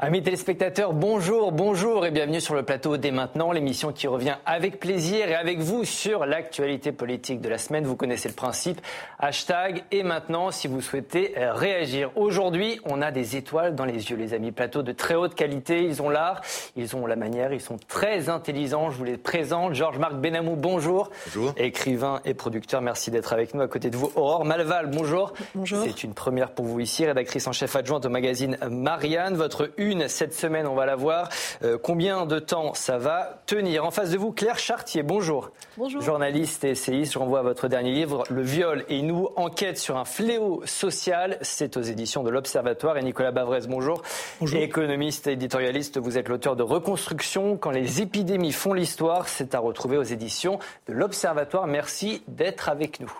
Amis téléspectateurs, bonjour, bonjour et bienvenue sur le plateau dès maintenant, l'émission qui revient avec plaisir et avec vous sur l'actualité politique de la semaine. Vous connaissez le principe, hashtag et maintenant si vous souhaitez euh, réagir. Aujourd'hui, on a des étoiles dans les yeux, les amis. Plateau de très haute qualité, ils ont l'art, ils ont la manière, ils sont très intelligents. Je vous les présente. Georges-Marc Benamou, bonjour. Bonjour. Écrivain et producteur, merci d'être avec nous. À côté de vous, Aurore Malval, bonjour. Bonjour. C'est une première pour vous ici, rédactrice en chef adjointe au magazine Marianne. Votre cette semaine, on va la voir. Euh, combien de temps ça va tenir? En face de vous, Claire Chartier, bonjour. Bonjour. Journaliste et essayiste, je renvoie à votre dernier livre, Le viol et nous, enquête sur un fléau social. C'est aux éditions de l'Observatoire. Et Nicolas Bavrez, bonjour. Bonjour. Économiste et éditorialiste, vous êtes l'auteur de Reconstruction. Quand les épidémies font l'histoire, c'est à retrouver aux éditions de l'Observatoire. Merci d'être avec nous.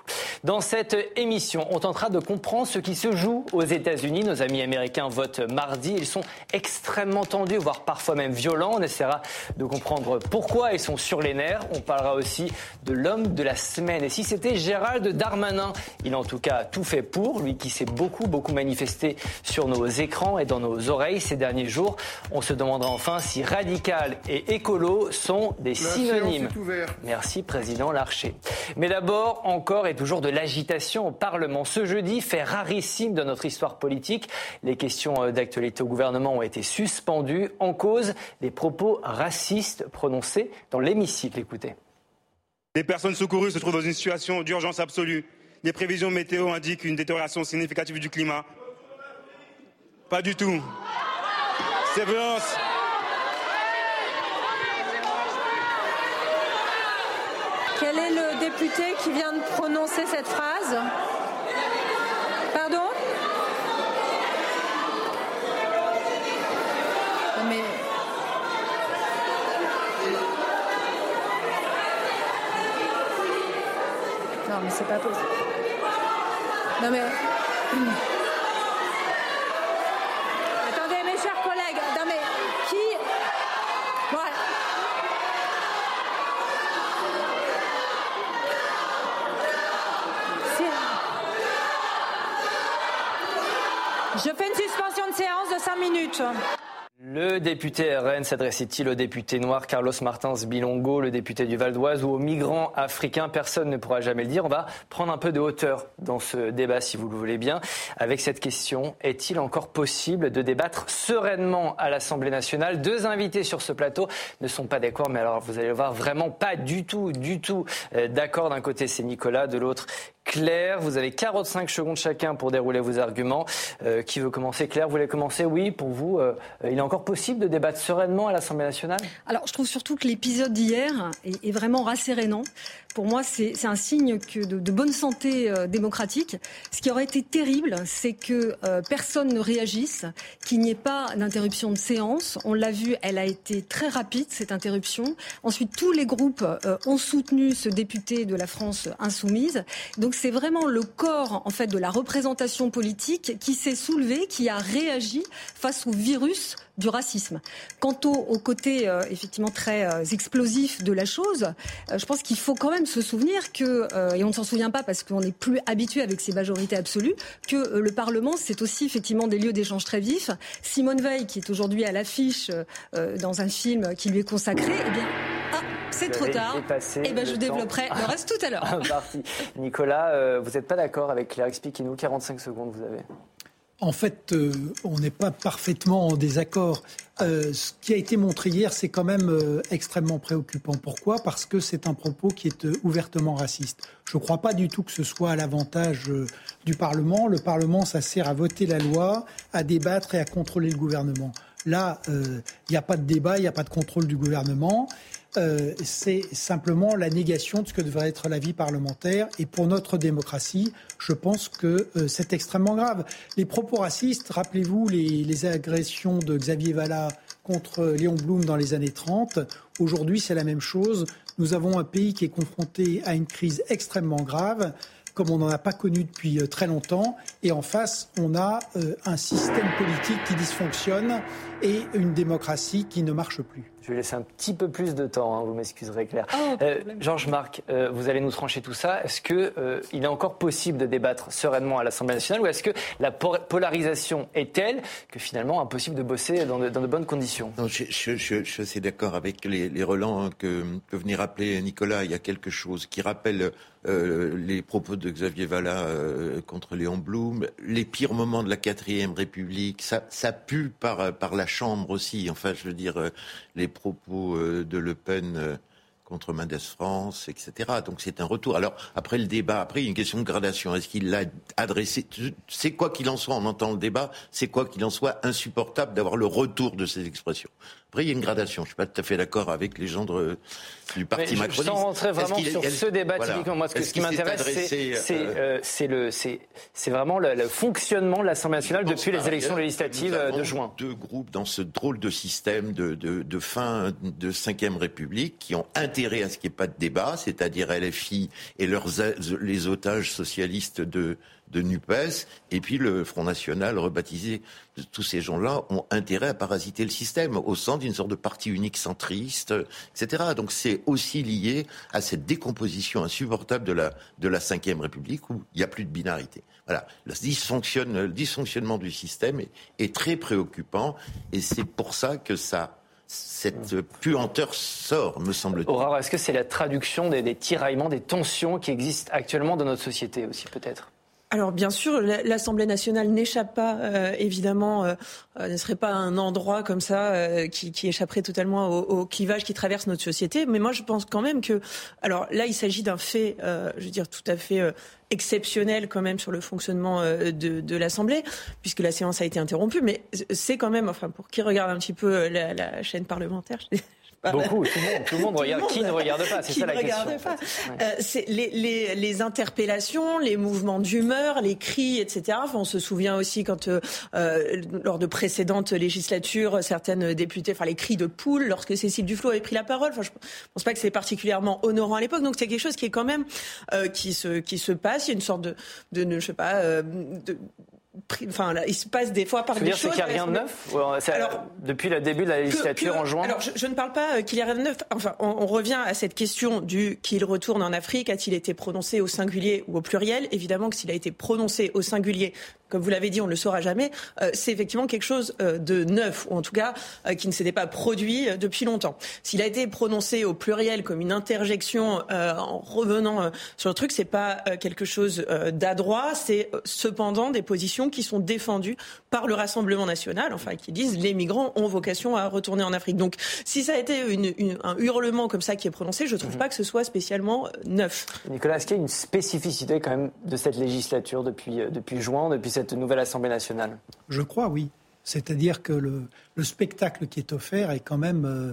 Dans cette émission, on tentera de comprendre ce qui se joue aux États-Unis. Nos amis américains votent mardi. Ils sont extrêmement tendus, voire parfois même violents. On essaiera de comprendre pourquoi ils sont sur les nerfs. On parlera aussi de l'homme de la semaine. Et si c'était Gérald Darmanin, il a en tout cas tout fait pour, lui qui s'est beaucoup, beaucoup manifesté sur nos écrans et dans nos oreilles ces derniers jours. On se demandera enfin si radical et écolo sont des synonymes. Merci, Président Larcher. Mais d'abord, encore et toujours de l'agitation au Parlement. Ce jeudi, fait rarissime de notre histoire politique. Les questions euh, d'actualité au gouvernement ont été suspendues en cause des propos racistes prononcés dans l'hémicycle. Écoutez. Les personnes secourues se trouvent dans une situation d'urgence absolue. Les prévisions météo indiquent une détérioration significative du climat. Pas du tout. Ces violences. Quel est le député qui vient de prononcer cette phrase? Pardon Mais. Non, mais c'est pas possible. Non, mais. Attendez, mes chers collègues. Non, mais qui. Voilà. Je fais une suspension de séance de 5 minutes. Le député RN s'adressait-il au député noir Carlos Martins Bilongo, le député du Val d'Oise, ou aux migrants africains? Personne ne pourra jamais le dire. On va prendre un peu de hauteur dans ce débat, si vous le voulez bien, avec cette question est-il encore possible de débattre sereinement à l'Assemblée nationale? Deux invités sur ce plateau ne sont pas d'accord, mais alors vous allez le voir, vraiment pas du tout, du tout euh, d'accord. D'un côté, c'est Nicolas, de l'autre, Claire, vous avez 45 secondes chacun pour dérouler vos arguments. Euh, qui veut commencer? Claire, vous voulez commencer? Oui, pour vous, euh, il est encore possible de débattre sereinement à l'Assemblée nationale? Alors, je trouve surtout que l'épisode d'hier est, est, vraiment rassérénant. Pour moi, c'est un signe que de, de bonne santé euh, démocratique. Ce qui aurait été terrible, c'est que euh, personne ne réagisse, qu'il n'y ait pas d'interruption de séance. On l'a vu, elle a été très rapide, cette interruption. Ensuite, tous les groupes euh, ont soutenu ce député de la France insoumise. Donc, c'est vraiment le corps, en fait, de la représentation politique qui s'est soulevé, qui a réagi face au virus du racisme. Quant au, au côté euh, effectivement très euh, explosif de la chose, euh, je pense qu'il faut quand même se souvenir que, et on ne s'en souvient pas parce qu'on n'est plus habitué avec ces majorités absolues, que le Parlement, c'est aussi effectivement des lieux d'échange très vifs. Simone Veil, qui est aujourd'hui à l'affiche dans un film qui lui est consacré, eh bien, ah, c'est trop tard. Eh ben, je développerai le reste tout à l'heure. Nicolas, vous n'êtes pas d'accord avec Claire Expliquez-nous, 45 secondes vous avez. En fait, euh, on n'est pas parfaitement en désaccord. Euh, ce qui a été montré hier, c'est quand même euh, extrêmement préoccupant. Pourquoi? Parce que c'est un propos qui est ouvertement raciste. Je ne crois pas du tout que ce soit à l'avantage du Parlement. Le Parlement, ça sert à voter la loi, à débattre et à contrôler le gouvernement. Là, il n'y a pas de débat, il n'y a pas de contrôle du gouvernement. Euh, c'est simplement la négation de ce que devrait être la vie parlementaire. Et pour notre démocratie, je pense que euh, c'est extrêmement grave. Les propos racistes, rappelez-vous les, les, agressions de Xavier Vallat contre Léon Blum dans les années 30. Aujourd'hui, c'est la même chose. Nous avons un pays qui est confronté à une crise extrêmement grave comme on n'en a pas connu depuis euh, très longtemps. Et en face, on a un système politique qui dysfonctionne et une démocratie qui ne marche plus. Je vais laisser un petit peu plus de temps, hein, vous m'excuserez Claire. Oh, euh, Georges Marc, euh, vous allez nous trancher tout ça. Est-ce qu'il euh, est encore possible de débattre sereinement à l'Assemblée nationale ou est-ce que la polarisation est telle que finalement impossible de bosser dans de, bonnes conditions? Non, je, je, je, je, suis assez d'accord avec les, les relents hein, que peut venir rappeler Nicolas. Il y a quelque chose qui rappelle euh, les propos de Xavier Vallat euh, contre Léon Blum, les pires moments de la quatrième République, ça, ça pue par, par la Chambre aussi. Enfin, je veux dire, euh, les propos de Le Pen contre Mendes France, etc. Donc c'est un retour. Alors après le débat, après une question de gradation. Est-ce qu'il l'a adressé? C'est quoi qu'il en soit, on entend le débat. C'est quoi qu'il en soit insupportable d'avoir le retour de ces expressions. Après, il y a une gradation. Je ne suis pas tout à fait d'accord avec les gens du parti Mais macroniste. Sans rentrer vraiment sur ce débat typiquement, moi, ce, qui m'intéresse, euh, c'est vraiment le, le, fonctionnement de l'Assemblée nationale depuis les élections législatives de juin. Deux groupes dans ce drôle de système de, de, de fin de Ve République qui ont intérêt à ce qu'il n'y ait pas de débat, c'est-à-dire LFI et leurs, les otages socialistes de de NUPES, et puis le Front National rebaptisé. Tous ces gens-là ont intérêt à parasiter le système au sein d'une sorte de parti unique centriste, etc. Donc c'est aussi lié à cette décomposition insupportable de la, de la Ve République où il n'y a plus de binarité. Voilà, le, dysfonctionnement du système est, très préoccupant et c'est pour ça que ça cette puanteur sort, me semble-t-il. Aurore, est-ce que c'est la traduction des, tiraillements, des tensions qui existent actuellement dans notre société aussi, peut-être? Alors bien sûr, l'Assemblée nationale n'échappe pas, euh, évidemment, euh, euh, ne serait pas un endroit comme ça qui, qui, échapperait totalement au, au, clivage qui traverse notre société. Mais moi, je pense quand même que, alors là, il s'agit d'un fait, je veux dire, tout à fait exceptionnel quand même sur le fonctionnement de, de l'Assemblée, puisque la séance a été interrompue. Mais c'est quand même, enfin, pour qui regarde un petit peu la, la chaîne parlementaire, Beaucoup, tout le monde, tout le monde regarde. qui ne regarde pas C'est ça la question. Pas. Euh, c'est les, les, les, interpellations, les mouvements d'humeur, les cris, etc. Enfin, on se souvient aussi quand, euh, euh, lors de précédentes législatures, certaines députées, enfin les cris de poule, lorsque Cécile Duflot avait pris la parole. Enfin, je pense pas que c'est particulièrement honorant à l'époque. Donc c'est quelque chose qui est quand même euh, qui se qui se passe. Il y a une sorte de, de je sais pas, euh, de, Enfin, il se passe des fois par des dire, choses. qu'il n'y a rien de neuf alors, Depuis le début de la législature en juin Alors, je, ne parle pas euh, qu'il y a rien de neuf. Enfin, on, revient à cette question du qu'il retourne en Afrique. A-t-il été prononcé au singulier ou au pluriel? Évidemment que s'il a été prononcé au singulier, comme vous l'avez dit, on ne le saura jamais, euh, c'est effectivement quelque chose euh, de neuf, ou en tout cas qui ne s'était pas produit depuis longtemps. S'il a été prononcé au pluriel comme une interjection en revenant sur le truc, c'est pas quelque chose d'adroit, c'est cependant des positions qui sont défendus par le Rassemblement national, enfin qui disent les migrants ont vocation à retourner en Afrique. Donc si ça a été une, un hurlement comme ça qui est prononcé, je ne trouve mhm. pas que ce soit spécialement euh, neuf. Nicolas, est-ce qu'il y a une spécificité quand même de cette législature depuis, euh, depuis juin, depuis nouvelle Assemblée nationale Je crois, oui. C'est-à-dire que le, le, spectacle qui est offert est quand même euh,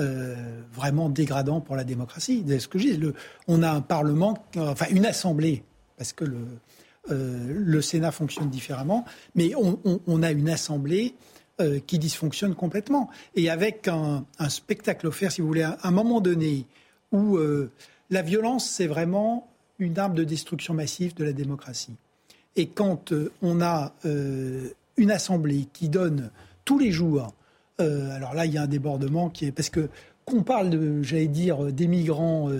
euh, vraiment dégradant pour la démocratie. C'est ce que je dis. Le, on a un Parlement, enfin une Assemblée, parce que le, euh, le Sénat fonctionne différemment, mais on, a une assemblée qui dysfonctionne complètement. Et avec un, spectacle offert, si vous voulez, à un moment donné où la violence, c'est vraiment une arme de destruction massive de la démocratie. Et quand on a une assemblée qui donne tous les jours, alors là, il y a un débordement qui est parce que qu'on parle, j'allais dire, des migrants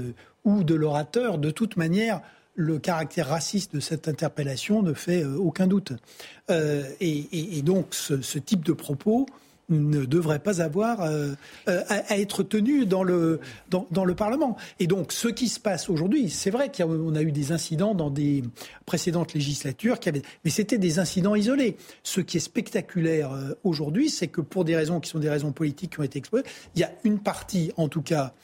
ou de l'orateur, de toute manière, le caractère raciste de cette interpellation ne fait euh, aucun doute. Euh, et, donc ce, type de propos ne devrait pas avoir euh, à, être tenu dans le, dans, le Parlement. Et donc ce qui se passe aujourd'hui, c'est vrai qu'on a, eu des incidents dans des précédentes législatures, qui mais c'était des incidents isolés. Ce qui est spectaculaire aujourd'hui, c'est que pour des raisons qui sont des raisons politiques qui ont été exposées, il y a une partie, en tout cas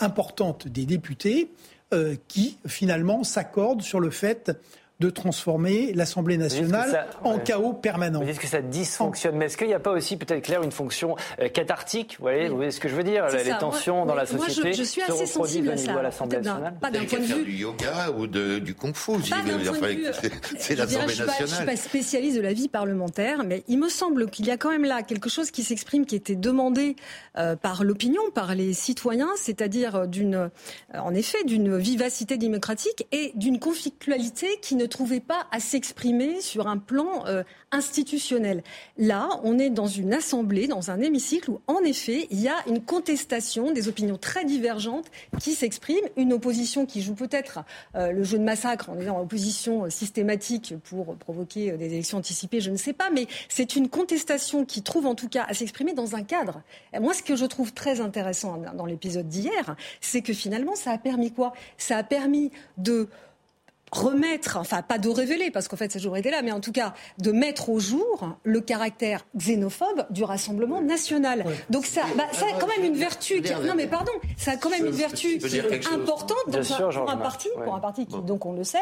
importante des députés, euh, qui finalement s'accordent sur le fait de transformer l'Assemblée nationale en chaos permanent. Vous dites que ça dysfonctionne, mais est-ce qu'il n'y a pas aussi peut-être clair une fonction euh, cathartique? Vous voyez, vous voyez ce que je veux dire? Les tensions dans la société moi, je, suis assez sensible à ça. à l'Assemblée nationale. Pas d'un point de vue du yoga ou de, du kung-fu. C'est l'Assemblée nationale. Je ne suis pas spécialiste de la vie parlementaire, mais il me semble qu'il y a quand même là quelque chose qui s'exprime, qui était demandé euh, par l'opinion, par les citoyens, c'est-à-dire d'une, euh, en effet, d'une vivacité démocratique et d'une conflictualité qui ne trouvait pas à s'exprimer sur un plan euh, institutionnel. Là, on est dans une assemblée, dans un hémicycle où, en effet, il y a une contestation, des opinions très divergentes qui s'expriment, une opposition qui joue peut-être euh, le jeu de massacre en en opposition systématique pour provoquer des élections anticipées, je ne sais pas, mais c'est une contestation qui trouve en tout cas à s'exprimer dans un cadre. Moi, ce que je trouve très intéressant dans l'épisode d'hier, c'est que finalement, ça a permis quoi? Ça a permis de remettre, enfin pas de révéler, parce qu'en fait ça toujours été là, mais en tout cas de mettre au jour le caractère xénophobe du Rassemblement national. Donc ça, bah, ça a quand même une vertu. non mais pardon, ça a quand même une vertu importante pour, un parti, pour un parti qui, donc on le sait,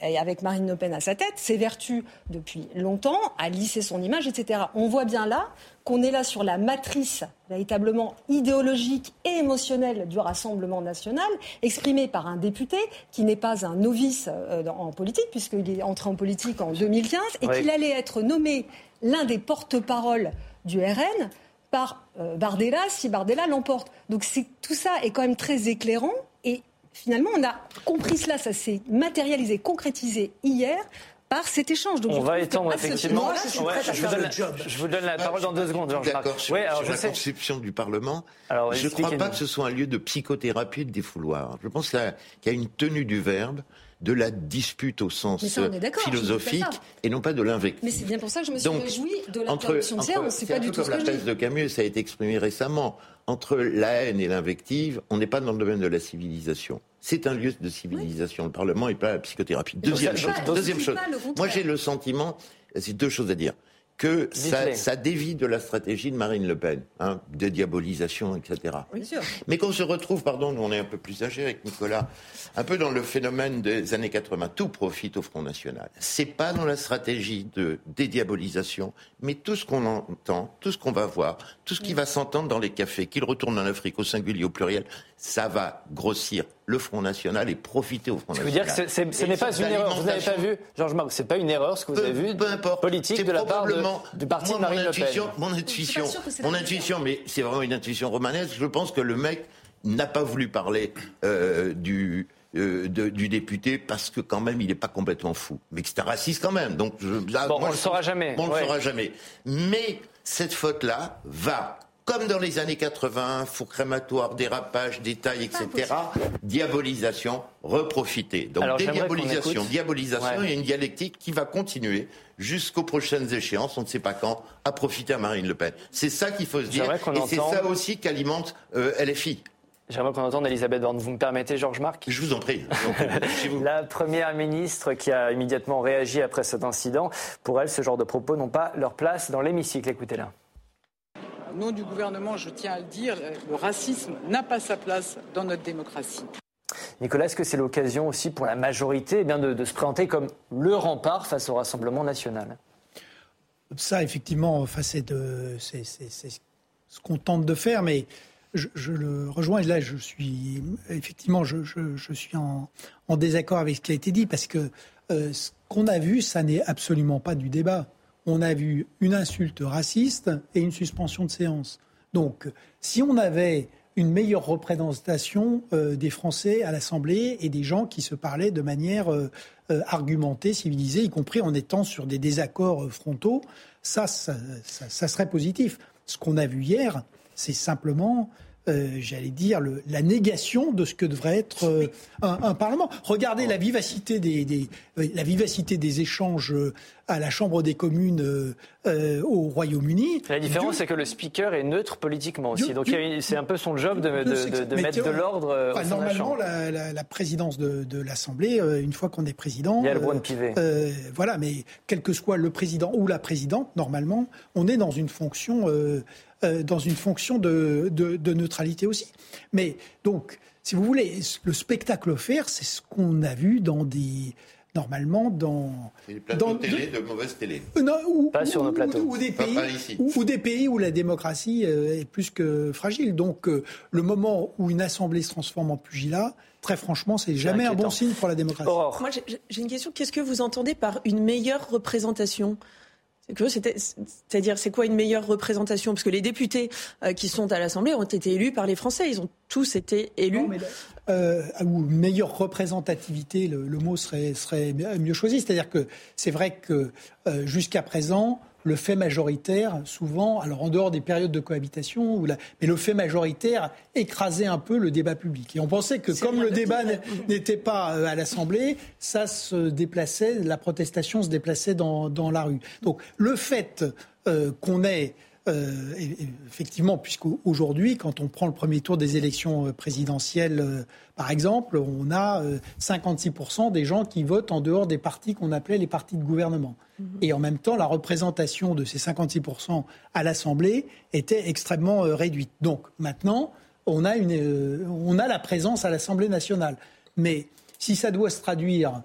et avec Marine Le Pen à sa tête, ses vertus depuis longtemps, a lissé son image, etc. On voit bien là qu'on est là sur la matrice véritablement idéologique et émotionnelle du Rassemblement national, exprimée par un député qui n'est pas un novice euh, en politique, puisqu'il est entré en politique en 2015, et qu'il allait être nommé l'un des porte-paroles du RN par euh, Bardella si Bardella l'emporte. Donc tout ça est quand même très éclairant et finalement on a compris cela, ça s'est matérialisé, concrétisé hier par cet échange. Donc, on va étendre effectivement. je, vous donne, la parole dans deux secondes. D'accord. Sur, alors, la conception du Parlement, alors, je ne crois pas que ce soit un lieu de psychothérapie de défouloir. Je pense qu'il y a une tenue du verbe de la dispute au sens philosophique et non pas de l'invective. Mais c'est bien pour ça que je me suis réjouie de l'interruption de séance. C'est pas du tout comme la thèse de Camus, ça a été exprimé récemment. Entre la haine et l'invective, on n'est pas dans le domaine de la civilisation. C'est un lieu de civilisation. Le Parlement n'est pas la psychothérapie. Deuxième chose. Deuxième chose. Moi, j'ai le sentiment, c'est deux choses à dire que ça, ça, dévie de la stratégie de Marine Le Pen, hein, de diabolisation, etc. Mais qu'on se retrouve, pardon, on est un peu plus âgés avec Nicolas, un peu dans le phénomène des années 80. Tout profite au Front National. C'est pas dans la stratégie de dédiabolisation, mais tout ce qu'on entend, tout ce qu'on va voir, tout ce qui va s'entendre dans les cafés, qu'il retourne en Afrique au singulier, au pluriel, ça va grossir le Front National et profiter au Front National. Je veux dire que ce n'est pas une erreur. Vous n'avez pas vu, Georges Marc, c'est pas une erreur ce que vous avez vu peu importe. politique de la part du parti de Marine Le Pen. Mon intuition, mon intuition, mais c'est vraiment une intuition romanesque. Je pense que le mec n'a pas voulu parler euh, du. Euh, du député parce que quand même il n'est pas complètement fou, mais que c'est un raciste quand même. Donc je, bon, on ne le saura jamais. On ne le saura jamais. Mais cette faute-là va comme dans les années 80, four crématoire, dérapage, détail, etc. Diabolisation, reprofiter. Donc dédiabolisation, diabolisation, il y a une dialectique qui va continuer jusqu'aux prochaines échéances, on ne sait pas quand, à profiter à Marine Le Pen. C'est ça qu'il faut se dire. Et c'est ça aussi qu'alimente euh, LFI. J'aimerais qu'on entende Elisabeth Borne. Vous me permettez, Georges Marc? Je vous en prie. La première ministre qui a immédiatement réagi après cet incident, pour elle, ce genre de propos n'ont pas leur place dans l'hémicycle. Écoutez-la. Au nom du gouvernement, je tiens à le dire, le racisme n'a pas sa place dans notre démocratie. Nicolas, est-ce que c'est l'occasion aussi pour la majorité eh bien, de, se présenter comme le rempart face au Rassemblement national? Ça, effectivement, c'est ce qu'on tente de faire, mais je, le rejoins. Et là, je suis effectivement, je, suis en, désaccord avec ce qui a été dit, parce que euh, ce qu'on a vu, ça n'est absolument pas du débat on a vu une insulte raciste et une suspension de séance. Donc, si on avait une meilleure représentation euh, des Français à l'Assemblée et des gens qui se parlaient de manière euh, euh, argumentée, civilisée, y compris en étant sur des désaccords frontaux, ça, ça, serait positif. Ce qu'on a vu hier, c'est simplement euh, j'allais dire, la négation de ce que devrait être euh, un, Parlement. Regardez la vivacité des, euh, la vivacité des échanges à la Chambre des communes au Royaume-Uni. La différence, c'est que le speaker est neutre politiquement aussi. Donc c'est un peu son job de, mettre de l'ordre. normalement, la, la, présidence de, l'Assemblée, une fois qu'on est président. Il y a le de pivet. voilà, mais quel que soit le président ou la présidente, normalement, on est dans une fonction euh, dans une fonction de, de, neutralité aussi. Mais donc, si vous voulez, le spectacle offert, c'est ce qu'on a vu dans des normalement dans des plateaux dans, de télé de, mauvaise télé. Euh, non, ou, pas sur nos plateaux. Ou, des pays, ou, des pays où la démocratie euh, est plus que fragile. Donc le moment où une assemblée se transforme en pugilat, très franchement, c'est jamais un bon signe pour la démocratie. Moi, j'ai une question. Qu'est-ce que vous entendez par une meilleure représentation? C'est-à-dire, c'est quoi une meilleure représentation? Parce que les députés euh, qui sont à l'Assemblée ont été élus par les Français. Ils ont tous été élus. Euh, ou meilleure représentativité, le, mot serait, mieux choisi. C'est-à-dire que c'est vrai que euh, jusqu'à présent, le fait majoritaire, souvent, alors en dehors des périodes de cohabitation, mais le fait majoritaire écrasait un peu le débat public. Et on pensait que comme le débat n'était pas euh, à l'Assemblée, ça se déplaçait, la protestation se déplaçait dans, la rue. Donc le fait euh, qu'on ait euh, effectivement, puisqu'aujourd'hui, quand on prend le premier tour des élections euh, présidentielles, euh, par exemple, on a 56% des gens qui votent en dehors des partis qu'on appelait les partis de gouvernement. Mhm. Et en même temps, la représentation de ces 56% à l'Assemblée était extrêmement réduite. Donc maintenant, on a, une, on a la présence à l'Assemblée nationale. Mais si ça doit se traduire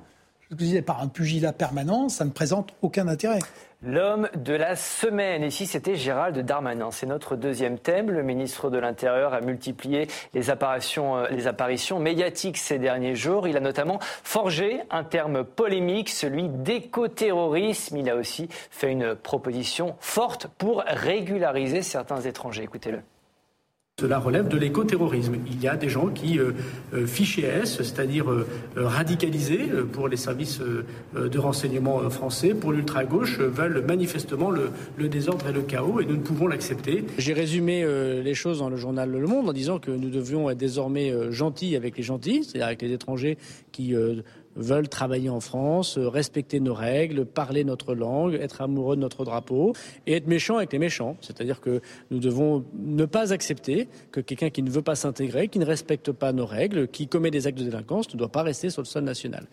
je disais, par un pugilat permanent, ça ne présente aucun intérêt. L'homme de la semaine. Ici, c'était Gérald Darmanin. C'est notre deuxième thème. Le ministre de l'Intérieur a multiplié les apparitions, euh, les apparitions médiatiques ces derniers jours. Il a notamment forgé un terme polémique, celui d'écoterrorisme. Il a aussi fait une proposition forte pour régulariser certains étrangers. Écoutez-le. Cela relève de l'écoterrorisme. Il y a des gens qui, euh, euh fichés S, c'est-à-dire euh, euh, radicalisés pour les services de renseignement français, pour l'ultra-gauche, veulent manifestement le, le, désordre et le chaos et nous ne pouvons l'accepter. J'ai résumé les choses dans le journal Le Monde en disant que nous devions être désormais gentils avec les gentils, c'est-à-dire avec les étrangers qui veulent travailler en France, euh, respecter nos règles, parler notre langue, être amoureux de notre drapeau et être méchants avec les méchants. C'est-à-dire que nous devons ne pas accepter que quelqu'un qui ne veut pas s'intégrer, qui ne respecte pas nos règles, qui commet des actes de délinquance ne doit pas rester sur le sol national.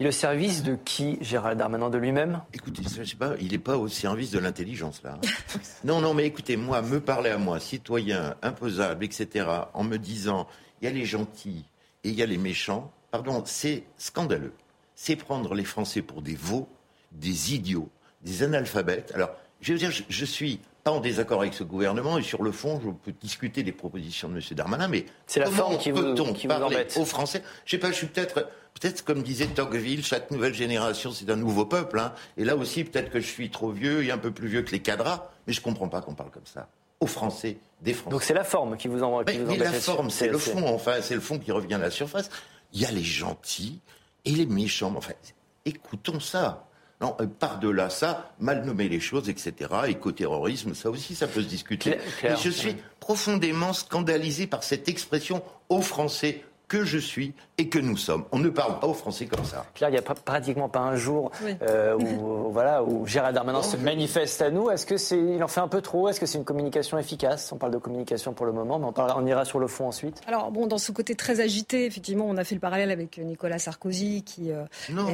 Et le service de qui, Gérald Darmanin, de lui-même? Écoutez, je sais pas, il n'est pas au service de l'intelligence, là. Hein. non, non, mais écoutez, moi, me parler à moi, citoyen, imposable, etc., en me disant, il y a les gentils et il y a les méchants, pardon, c'est scandaleux. C'est prendre les Français pour des veaux, des idiots, des analphabètes. Alors, je veux dire, je, suis pas en désaccord avec ce gouvernement et sur le fond, je peux discuter des propositions de M. Darmanin, mais c'est la forme qui vous, qui parler aux Français? Je sais pas, je suis peut-être peut-être comme disait Tocqueville, chaque nouvelle génération c'est un nouveau peuple. Hein. Et là aussi, peut-être que je suis trop vieux et un peu plus vieux que les cadras, mais je comprends pas qu'on parle comme ça aux Français, des Français. Donc c'est la forme qui vous en mais, mais la forme, c'est le fond. Enfin, c'est le fond qui revient à la surface il y a les gentils et les méchants. Enfin, écoutons ça. Non, euh, par-delà ça, mal nommer les choses, etc. Écoterrorisme, ça aussi, ça peut se discuter. Mais je suis profondément scandalisé par cette expression aux Français que je suis et que nous sommes. On ne parle pas aux Français comme ça. Claire, il n'y a pratiquement pas un jour euh, où, voilà, où Gérald Darmanin se manifeste à nous. Est-ce que c'est, il en fait un peu trop? Est-ce que c'est une communication efficace? On parle de communication pour le moment, mais on, parle, on ira sur le fond ensuite. Alors, bon, dans ce côté très agité, effectivement, on a fait le parallèle avec Nicolas Sarkozy, qui. Euh, non.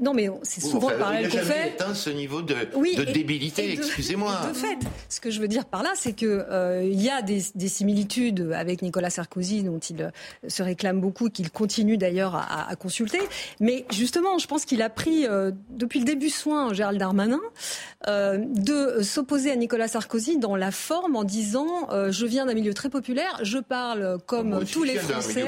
non, mais c'est souvent le parallèle qu'on fait. atteint ce niveau de, de débilité, excusez-moi. De fait, ce que je veux dire par là, c'est qu'il euh, il y a des, des, similitudes avec Nicolas Sarkozy, dont il se réclame beaucoup, qu'il continue d'ailleurs à, consulter. Mais justement, je pense qu'il a pris euh, depuis le début soin, Gérald Darmanin, euh, de s'opposer à Nicolas Sarkozy dans la forme en disant euh, je viens d'un milieu très populaire, je parle comme tous les Français.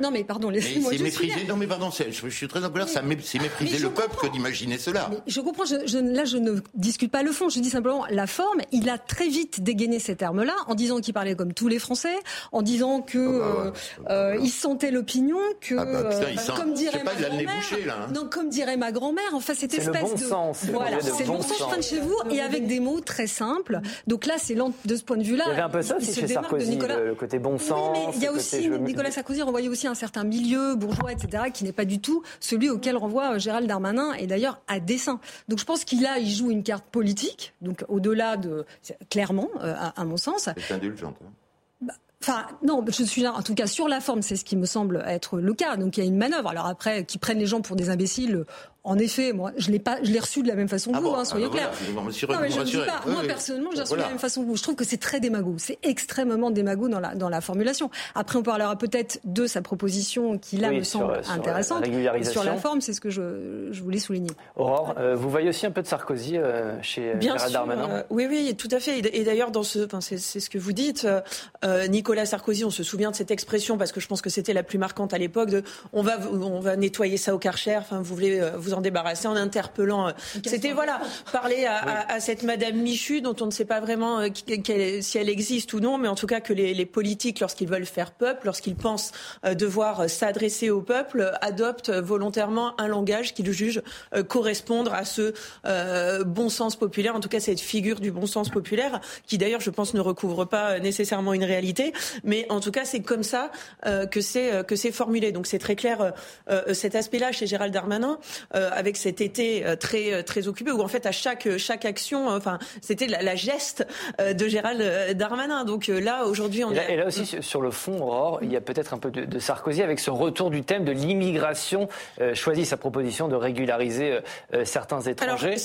Non mais pardon, laissez-moi juste mépriser, Non mais pardon, je, suis très en colère. c'est mépriser le peuple que d'imaginer cela. je comprends. Je, là, je ne discute pas le fond. Je dis simplement la forme. Il a très vite dégainé ces termes-là en disant qu'il parlait comme tous les Français, en disant que bah il sentait l'opinion, que ah bah, euh, comme dirait ma grand-mère, hein. non, comme dirait ma grand-mère, enfin cette espèce bon de sens, voilà, c'est le bon sens près de chez vous et avec des mots très simples. Donc là, c'est de ce point de vue-là. Il y avait un peu ça aussi chez Sarkozy, le côté bon sens. Oui, mais il y a aussi Nicolas Sarkozy renvoyait aussi un certain milieu bourgeois, etc., qui n'est pas du tout celui auquel renvoie euh, Gérald Darmanin et d'ailleurs à dessein. Donc je pense qu'il a, il joue une carte politique, donc au-delà de clairement, euh, à, mon sens. C'est indulgent. Hein. Enfin, non, je suis là, en tout cas, sur la forme, c'est ce qui me semble être le cas. Donc, il y a une manœuvre. Alors après, qui prennent les gens pour des imbéciles, en effet, moi, je l'ai pas, je l'ai reçu de la même façon que ah vous, hein, soyez ah clairs. non, mais je ne dis pas. moi, personnellement, j'ai reçu de la même façon que vous. Je trouve que c'est très démago. C'est extrêmement démago dans la, dans la formulation. Après, on parlera peut-être de sa proposition qui, là, me semble intéressante. Sur la forme, c'est ce que je, je, voulais souligner. Aurore, euh, vous voyez aussi un peu de Sarkozy euh, chez Bien Gérald Darmanin? euh, Oui, oui, tout à fait. Et d'ailleurs, dans ce, c'est ce que vous dites, Nicolas Sarkozy, on se souvient de cette expression parce que je pense que c'était la plus marquante à l'époque de on va, on va nettoyer ça au Karcher. Enfin, vous voulez, vous vous en débarrasser en interpellant. C'était voilà, parler à, cette Madame Michu dont on ne sait pas vraiment si elle existe ou non, mais en tout cas que les, les politiques, lorsqu'ils veulent faire peuple, lorsqu'ils pensent devoir s'adresser au peuple, adoptent volontairement un langage qu'ils jugent correspondre à ce bon sens populaire, en tout cas cette figure du bon sens populaire, qui d'ailleurs, je pense, ne recouvre pas nécessairement une réalité, mais en tout cas, c'est comme ça que c'est que c'est formulé. Donc c'est très clair cet aspect-là chez Gérald Darmanin, avec cet été très très occupé, où en fait à chaque chaque action, enfin c'était la, geste de Gérald Darmanin. Donc là, aujourd'hui, on et là, et là aussi sur le fond, Aurore, il y a peut-être un peu de, Sarkozy avec ce retour du thème de l'immigration, choisit sa proposition de régulariser certains étrangers.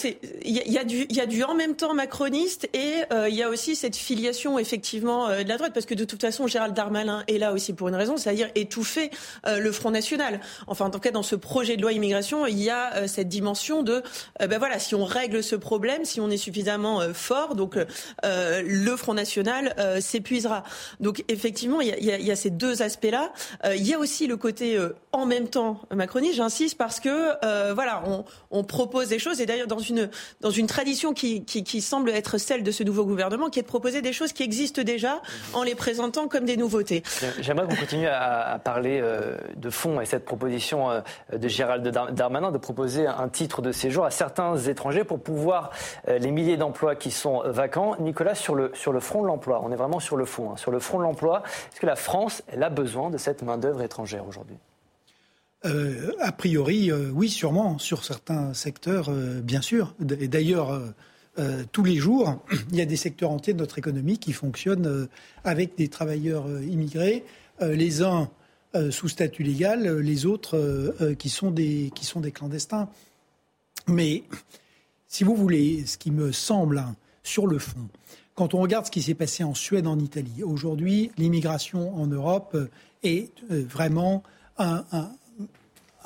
Il y, y, a du il y a du en même temps macroniste et il y a aussi cette filiation effectivement de la droite, parce que de toute façon, Gérald Darmanin est là aussi pour une raison, c'est-à-dire étouffer le Front National. Enfin, en tout cas, dans ce projet de loi immigration, il y a cette dimension de, ben voilà, si on règle ce problème, si on est suffisamment fort, donc le Front National s'épuisera. Donc effectivement, il y, a, ces deux aspects-là. il y a aussi le côté en même temps macroniste, j'insiste, parce que voilà, on, propose des choses, et d'ailleurs dans une dans une tradition qui, qui, semble être celle de ce nouveau gouvernement, qui est de proposer des choses qui existent déjà en les présentant comme des nouveautés. J'aimerais qu'on continue à, parler euh, de fond et cette proposition euh, de Gérald Darmanin de proposer un titre de séjour à certains étrangers pour pouvoir euh, les milliers d'emplois qui sont vacants. Nicolas, sur le, sur le front de l'emploi, on est vraiment sur le fond. Hein. Sur le front de l'emploi, est-ce que la France, elle a besoin de cette main-d'œuvre étrangère aujourd'hui? A priori, oui, sûrement. Sur certains secteurs, bien sûr. Et d'ailleurs, euh, tous les jours, il y a des secteurs entiers de notre économie qui fonctionnent euh, avec des travailleurs euh, immigrés, les uns sous statut légal, les autres qui, sont des, qui sont des clandestins. Mais si vous voulez, ce qui me semble hein, sur le fond, quand on regarde ce qui s'est passé en Suède, en Italie, aujourd'hui, l'immigration en Europe est vraiment un,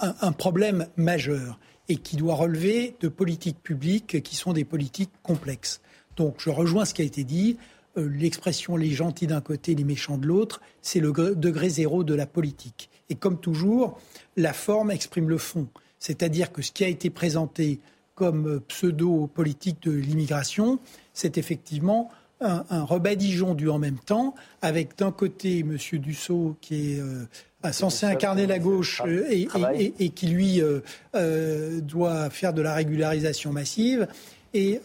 un problème majeur et qui doit relever de politiques publiques qui sont des politiques complexes. Donc je rejoins ce qui a été dit. Euh, l'expression les gentils d'un côté, les méchants de l'autre, c'est le degré zéro de la politique. Et comme toujours, la forme exprime le fond. C'est-à-dire que ce qui a été présenté comme pseudo-politique de l'immigration, c'est effectivement un, un, rebadigeon du en même temps, avec d'un côté M. Dussault qui est euh, censé incarner la gauche euh, et, qui lui euh, euh, doit faire de la régularisation massive, et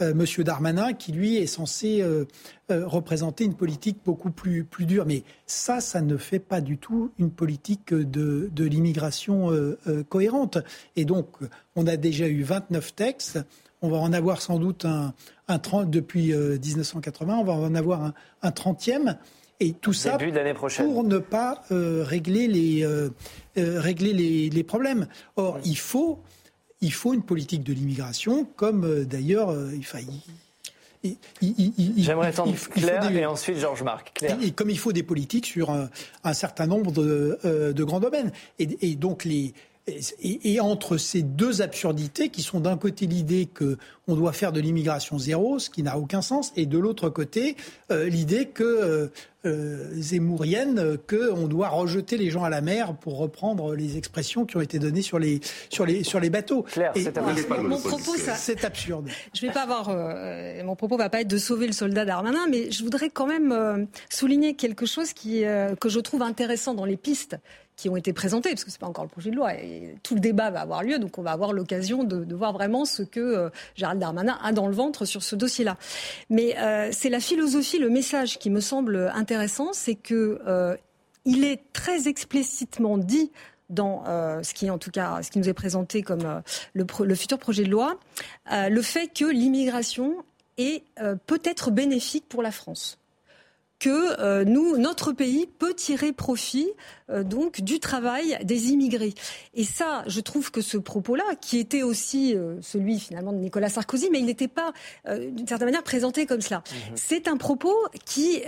Monsieur Darmanin qui lui est censé représenter une politique beaucoup plus, plus dure. Mais ça, ça ne fait pas du tout une politique de, de l'immigration cohérente. Et donc, on a déjà eu 29 textes. On va en avoir sans doute un, un 30 depuis 1980. On va en avoir un, un 30e. Et tout ça pour ne pas euh, régler, les, euh, euh, régler les, problèmes. Or, il, faut, il faut une politique de l'immigration, comme d'ailleurs il, J'aimerais entendre Claire et ensuite Georges Marc. Et, comme il faut des politiques sur un, certain nombre de, de grands domaines. Et, et donc les, et, entre ces deux absurdités, qui sont d'un côté l'idée qu'on doit faire de l'immigration zéro, ce qui n'a aucun sens, et de l'autre côté euh, l'idée que euh, euh, zémourienne qu'on doit rejeter les gens à la mer, pour reprendre les expressions qui ont été données sur les, sur les, sur les bateaux. c'est absurde. Je vais pas avoir, mon propos va pas être de sauver le soldat d'Armanin, mais je voudrais quand même souligner quelque chose qui, que je trouve intéressant dans les pistes qui ont été présentés, parce que ce n'est pas encore le projet de loi. Et tout le débat va avoir lieu, donc on va avoir l'occasion de, voir vraiment ce que euh, Gérald Darmanin a dans le ventre sur ce dossier-là. Mais euh, c'est la philosophie, le message qui me semble intéressant, c'est que euh, il est très explicitement dit dans ce qui en tout cas ce qui nous est présenté comme le, le, futur projet de loi, le fait que l'immigration est peut-être bénéfique pour la France que euh, nous, notre pays peut tirer profit euh, donc du travail des immigrés. Et ça, je trouve que ce propos-là, qui était aussi euh, celui finalement de Nicolas Sarkozy, mais il n'était pas d'une certaine manière présenté comme cela. Mhm. C'est un propos qui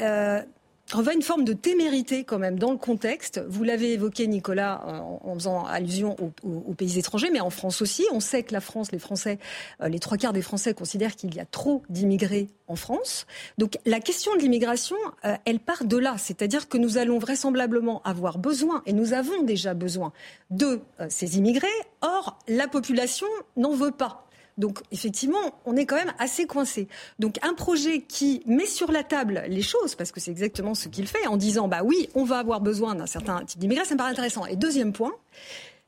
on voit une forme de témérité quand même dans le contexte. Vous l'avez évoqué, Nicolas, en, faisant allusion aux, pays étrangers, mais en France aussi. On sait que la France, les Français, euh, les trois quarts des Français considèrent qu'il y a trop d'immigrés en France. Donc la question de l'immigration, euh, elle part de là. C'est-à-dire que nous allons vraisemblablement avoir besoin, et nous avons déjà besoin, de euh, ces immigrés. Or, la population n'en veut pas. Donc effectivement, on est quand même assez coincé. Donc un projet qui met sur la table les choses, parce que c'est exactement ce qu'il fait, en disant bah oui, on va avoir besoin d'un certain type d'immigrés, ça me paraît intéressant. Et deuxième point,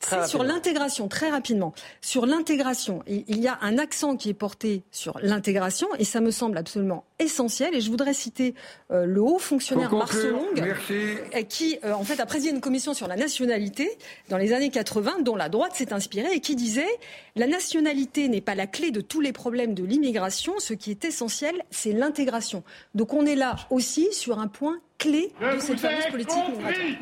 c'est sur l'intégration, très rapidement. Sur l'intégration, il y a un accent qui est porté sur l'intégration et ça me semble absolument essentiel. Et je voudrais citer euh, le haut fonctionnaire Marcelong, euh, qui euh, en fait a présidé une commission sur la nationalité dans les années 80, dont la droite s'est inspirée et qui disait la nationalité n'est pas la clé de tous les problèmes de l'immigration. Ce qui est essentiel, c'est l'intégration. Donc on est là aussi sur un point clé de cette fameuse politique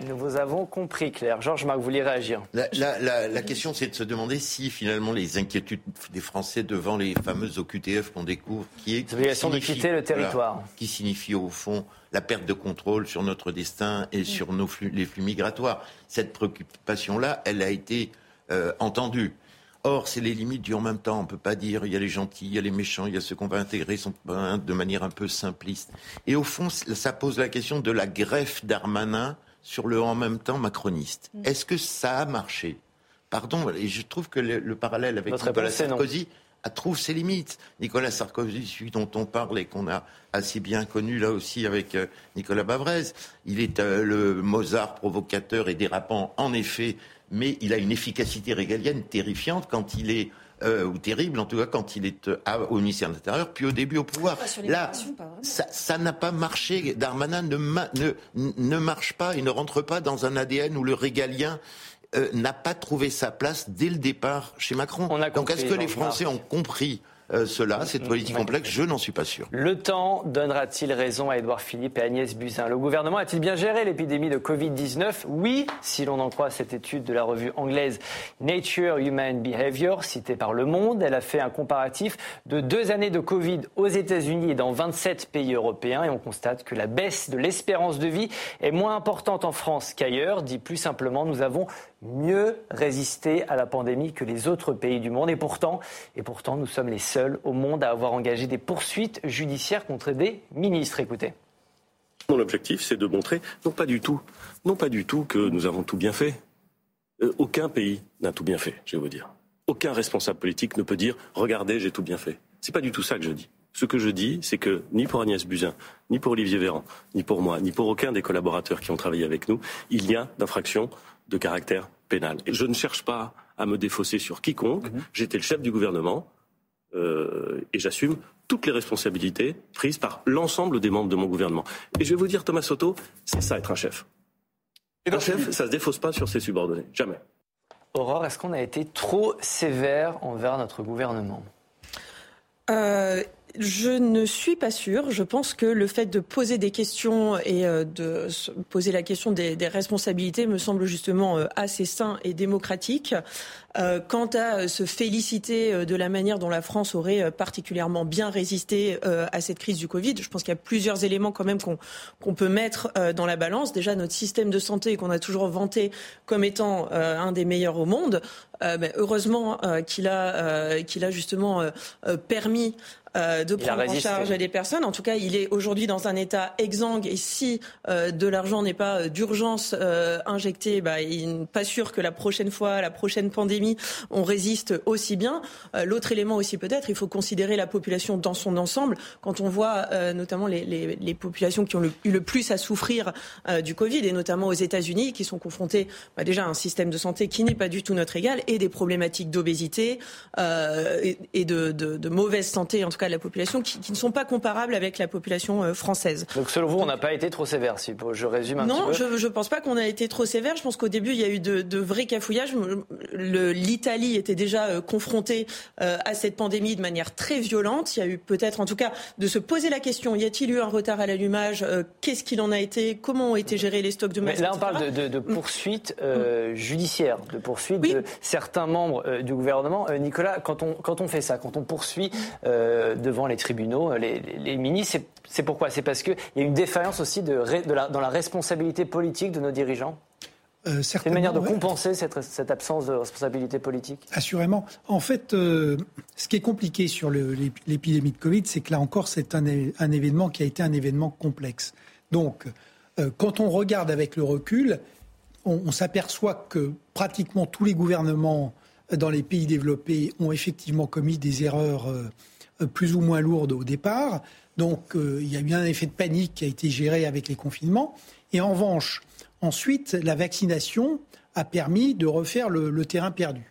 Nous vous avons compris, Claire. Georges Marc, vous vouliez réagir La, question, c'est de se demander si finalement les inquiétudes des Français devant les fameuses OQTF qu'on découvre, qui est l'obligation de quitter le territoire, qui signifie au fond la perte de contrôle sur notre destin et sur nos flux, les flux migratoires. Cette préoccupation-là, elle a été euh, entendue. Or, c'est les limites du en même temps. On ne peut pas dire il y a les gentils, il y a les méchants, il y a ceux qu'on va intégrer sont, de manière un peu simpliste. Et au fond, ça pose la question de la greffe d'Armanin sur le en même temps macroniste. Mm. Est-ce que ça a marché? Pardon, et je trouve que le, parallèle avec Nicolas Sarkozy trouve ses limites. Nicolas Sarkozy, celui dont on parle et qu'on a assez bien connu là aussi avec euh, Nicolas Bavrez, il est euh, le Mozart provocateur et dérapant, en effet, mais il a une efficacité régalienne terrifiante quand il est euh, ou terrible en tout cas quand il est euh, au ministère de l'Intérieur, puis au début au pouvoir. Là, ça n'a pas marché. Darmanin ne, ne, ne, marche pas, il ne rentre pas dans un ADN où le régalien euh, n'a pas trouvé sa place dès le départ chez Macron. Donc est-ce que les Français ont compris euh, cela, cette politique complexe Je n'en suis pas sûr. Le temps donnera-t-il raison à Édouard Philippe et Agnès Buzyn Le gouvernement a-t-il bien géré l'épidémie de Covid-19 Oui, si l'on en croit cette étude de la revue anglaise Nature Human Behavior, citée par Le Monde. Elle a fait un comparatif de deux années de Covid aux États-Unis et dans 27 pays européens et on constate que la baisse de l'espérance de vie est moins importante en France qu'ailleurs. Dit plus simplement, nous avons mieux résisté à la pandémie que les autres pays du monde et pourtant, et pourtant nous sommes les seuls au monde à avoir engagé des poursuites judiciaires contre des ministres. Écoutez. Mon objectif, c'est de montrer, non pas du tout, non pas du tout que nous avons tout bien fait. Euh, aucun pays n'a tout bien fait, je vais vous dire. Aucun responsable politique ne peut dire regardez, j'ai tout bien fait. C'est pas du tout ça que je dis. Ce que je dis, c'est que ni pour Agnès Buzyn, ni pour Olivier Véran, ni pour moi, ni pour aucun des collaborateurs qui ont travaillé avec nous, il y a d'infraction de caractère Et je ne cherche pas à me défausser sur quiconque. Mhm. J'étais le chef du gouvernement. Euh, et j'assume toutes les responsabilités prises par l'ensemble des membres de mon gouvernement. Et je vais vous dire, Thomas Soto, c'est ça être un chef. un chef, ça ne se défausse pas sur ses subordonnés. Jamais. Aurore, est-ce qu'on a été trop sévère envers notre gouvernement? Euh, je ne suis pas sûre. Je pense que le fait de poser des questions et euh, de poser la question des, responsabilités me semble justement euh, assez sain et démocratique. Euh, quant à se féliciter de la manière dont la France aurait particulièrement bien résisté à cette crise du Covid, je pense qu'il y a plusieurs éléments quand même qu'on peut mettre dans la balance. Déjà, notre système de santé qu'on a toujours vanté comme étant un des meilleurs au monde, ben, heureusement qu'il a, qu'il a justement permis euh, de prendre en charge des personnes. En tout cas, il est aujourd'hui dans un état exsangue et si euh, de l'argent n'est pas euh, d'urgence injecté, bah, il n'est pas sûr que la prochaine fois, la prochaine pandémie, on résiste aussi bien. L'autre élément aussi peut-être, il faut considérer la population dans son ensemble. Quand on voit notamment les, les, les, populations qui ont eu le plus à souffrir du Covid et notamment aux États-Unis, qui sont confrontées bah, déjà à un système de santé qui n'est pas du tout notre égal et des problématiques d'obésité et, et de, de, de mauvaise santé, en tout cas de la population qui, ne sont pas comparables avec la population euh, française. Donc selon vous, on n'a pas été trop sévère, si je résume un non, petit peu. Non, je ne pense pas qu'on a été trop sévère. Je pense qu'au début, il y a eu de, vrais cafouillages. L'Italie était déjà euh, confrontée euh, à cette pandémie de manière très violente. Il y a eu peut-être, en tout cas, de se poser la question, y a-t-il eu un retard à l'allumage Qu'est-ce qu'il en a été Comment ont été gérés les stocks de masques Là, on parle de, poursuites mm. judiciaires, de poursuites de certains membres du gouvernement. Nicolas, quand on, quand on fait ça, quand on poursuit devant les tribunaux, les, les ministres. C'est pourquoi? C'est parce qu'il y a une défaillance aussi de, dans la responsabilité politique de nos dirigeants? Euh, C'est une manière de compenser cette, cette, absence de responsabilité politique? Assurément. En fait, euh, ce qui est compliqué sur l'épidémie de Covid, c'est que là encore, c'est un, un, événement qui a été un événement complexe. Donc, euh, quand on regarde avec le recul, on, on s'aperçoit que pratiquement tous les gouvernements dans les pays développés ont effectivement commis des erreurs plus ou moins lourdes au départ. Donc, il y a eu un effet de panique qui a été géré avec les confinements. Et en revanche, Ensuite, la vaccination a permis de refaire le, terrain perdu.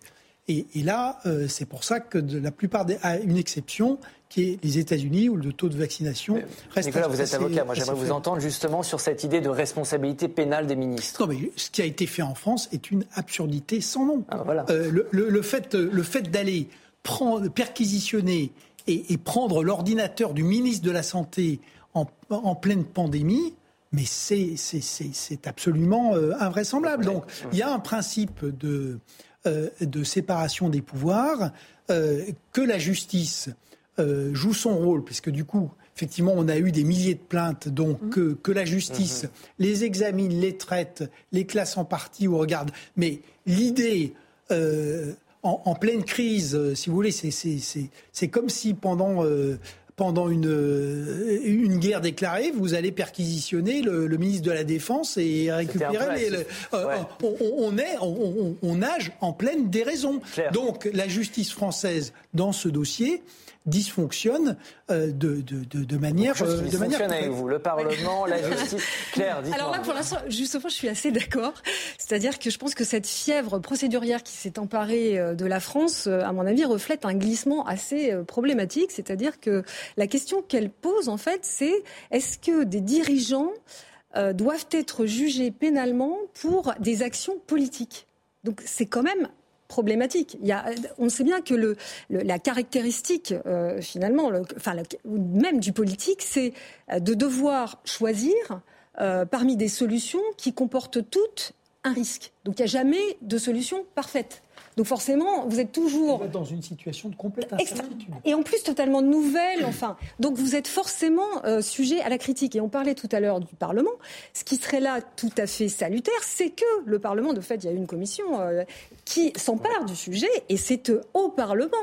Et, là, euh, c'est pour ça que de la plupart, des, à une exception, qui est les États-Unis, où le taux de vaccination reste. Nicolas, vous êtes avocat. Moi, j'aimerais vous entendre justement sur cette idée de responsabilité pénale des ministres. Non, mais ce qui a été fait en France est une absurdité sans nom. Ah, voilà. Euh, le, fait, le fait d'aller prendre, perquisitionner et, prendre l'ordinateur du ministre de la Santé en pleine pandémie, mais c'est absolument euh, invraisemblable. Donc il y a un principe de, euh, de séparation des pouvoirs, euh, que la justice joue son rôle, puisque du coup, effectivement, on a eu des milliers de plaintes, donc mmh. que, la justice mmh. les examine, les traite, les classe en partie ou regarde. Mais l'idée... En, pleine crise, si vous voulez, c'est comme si pendant pendant une, euh, une guerre déclarée, vous allez perquisitionner le, ministre de la Défense et récupérer les. Euh, on, est, on, nage en pleine déraison. Donc la justice française dans ce dossier dysfonctionne euh, de, de, de, manière. Euh, de manière avec vous, le Parlement, la justice. Claire, Alors là, pour l'instant, justement, je suis assez d'accord. C'est-à-dire que je pense que cette fièvre procédurière qui s'est emparée euh, de la France, à mon avis, reflète un glissement assez problématique. C'est-à-dire que la question qu'elle pose, en fait, c'est est-ce que des dirigeants doivent être jugés pénalement pour des actions politiques? Donc c'est quand même on sait bien que la caractéristique, euh, finalement, même du politique, c'est euh, de devoir choisir euh, parmi des solutions qui comportent toutes un risque. Donc il n'y a jamais de solution parfaite. Donc forcément, vous êtes toujours... Vous êtes dans une situation de complète incertitude. Et en plus totalement nouvelle, enfin. Donc vous êtes forcément euh, sujet à la critique. Et on parlait tout à l'heure du Parlement. Ce qui serait là tout à fait salutaire, c'est que le Parlement, de fait, il y a une commission euh, qui s'empare du sujet, et c'est au Parlement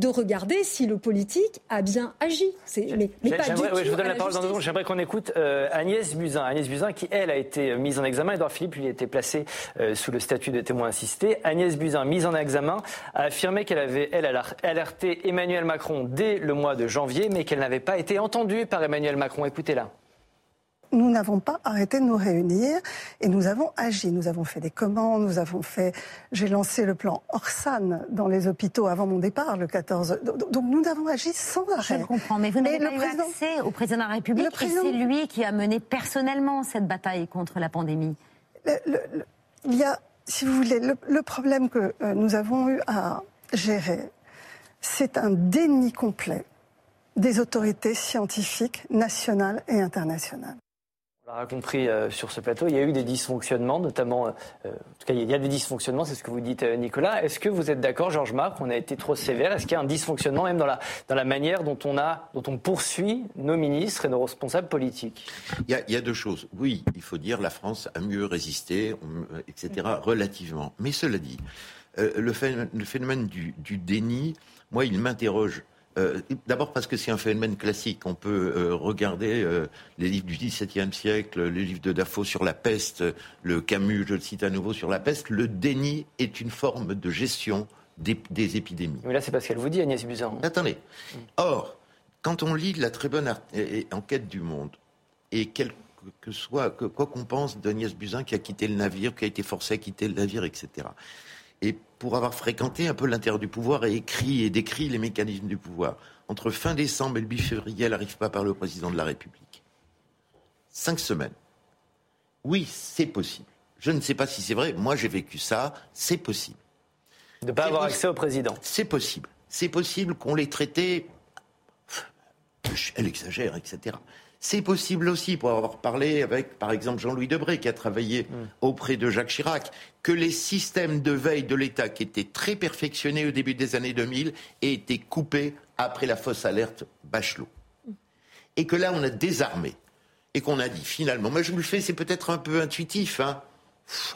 de regarder si le politique a bien agi. Mais, mais pas du tout je vous donne la, parole dans deux secondes. J'aimerais qu'on écoute euh, Agnès Buzyn. Agnès Buzyn, qui, elle, a été mise en examen. Edouard Philippe, lui, a été placé euh, sous le statut de témoin assisté. Agnès Buzyn, mise en examen, a affirmé qu'elle avait, elle, alerté Emmanuel Macron dès le mois de janvier, mais qu'elle n'avait pas été entendue par Emmanuel Macron. Écoutez-la nous n'avons pas arrêté de nous réunir et nous avons agi. Nous avons fait des commandes, nous avons fait. J'ai lancé le plan Orsan dans les hôpitaux avant mon départ, le 14. Donc nous avons agi sans arrêt. Je comprends, mais vous n'avez pas eu accès au président de la République et c'est lui qui a mené personnellement cette bataille contre la pandémie. il y a, si vous voulez, le problème que euh, nous avons eu à gérer, c'est un déni complet des autorités scientifiques nationales et internationales. L'a compris euh, sur ce plateau, il y a eu des dysfonctionnements, notamment, euh, en tout cas, il y a des dysfonctionnements, c'est ce que vous dites, euh, Nicolas. Est-ce que vous êtes d'accord, Georges Marc, on a été trop sévère? Est-ce qu'il y a un dysfonctionnement même dans la, dans la manière dont on, a, dont on poursuit nos ministres et nos responsables politiques? Il y, a, a deux choses. Oui, il faut dire la France a mieux résisté, etc., relativement. Mais cela dit, le phénomène, du déni, moi, il m'interroge euh, d'abord parce que c'est un phénomène classique. On peut euh, regarder euh, les livres du XVIIe siècle, les livres de Dafoe sur la peste, le Camus, je le cite à nouveau, sur la peste. Le déni est une forme de gestion des, épidémies. Mais là, c'est parce qu'elle vous dit, Agnès Buzyn. Attendez. Or, quand on lit la très bonne enquête du Monde, et quel que soit, quoi qu'on pense d'Agnès Buzyn qui a quitté le navire, qui a été forcé à quitter le navire, etc et pour avoir fréquenté un peu l'intérieur du pouvoir et écrit et décrit les mécanismes du pouvoir, entre fin décembre et le 8 février, elle n'arrive pas par le président de la République. Cinq semaines. Oui, c'est possible. Je ne sais pas si c'est vrai. Moi, j'ai vécu ça. C'est possible. De ne pas avoir accès au président. C'est possible. C'est possible qu'on les traitait. Elle exagère, etc. C'est possible aussi, pour avoir parlé avec, par exemple, Jean-Louis Debré, qui a travaillé mm. auprès de Jacques Chirac, que les systèmes de veille de l'État, qui étaient très perfectionnés au début des années 2000, aient été coupés après la fausse alerte Bachelot. Et que là, on a désarmé. Et qu'on a dit, finalement, moi je vous le fais, c'est peut-être un peu intuitif, hein.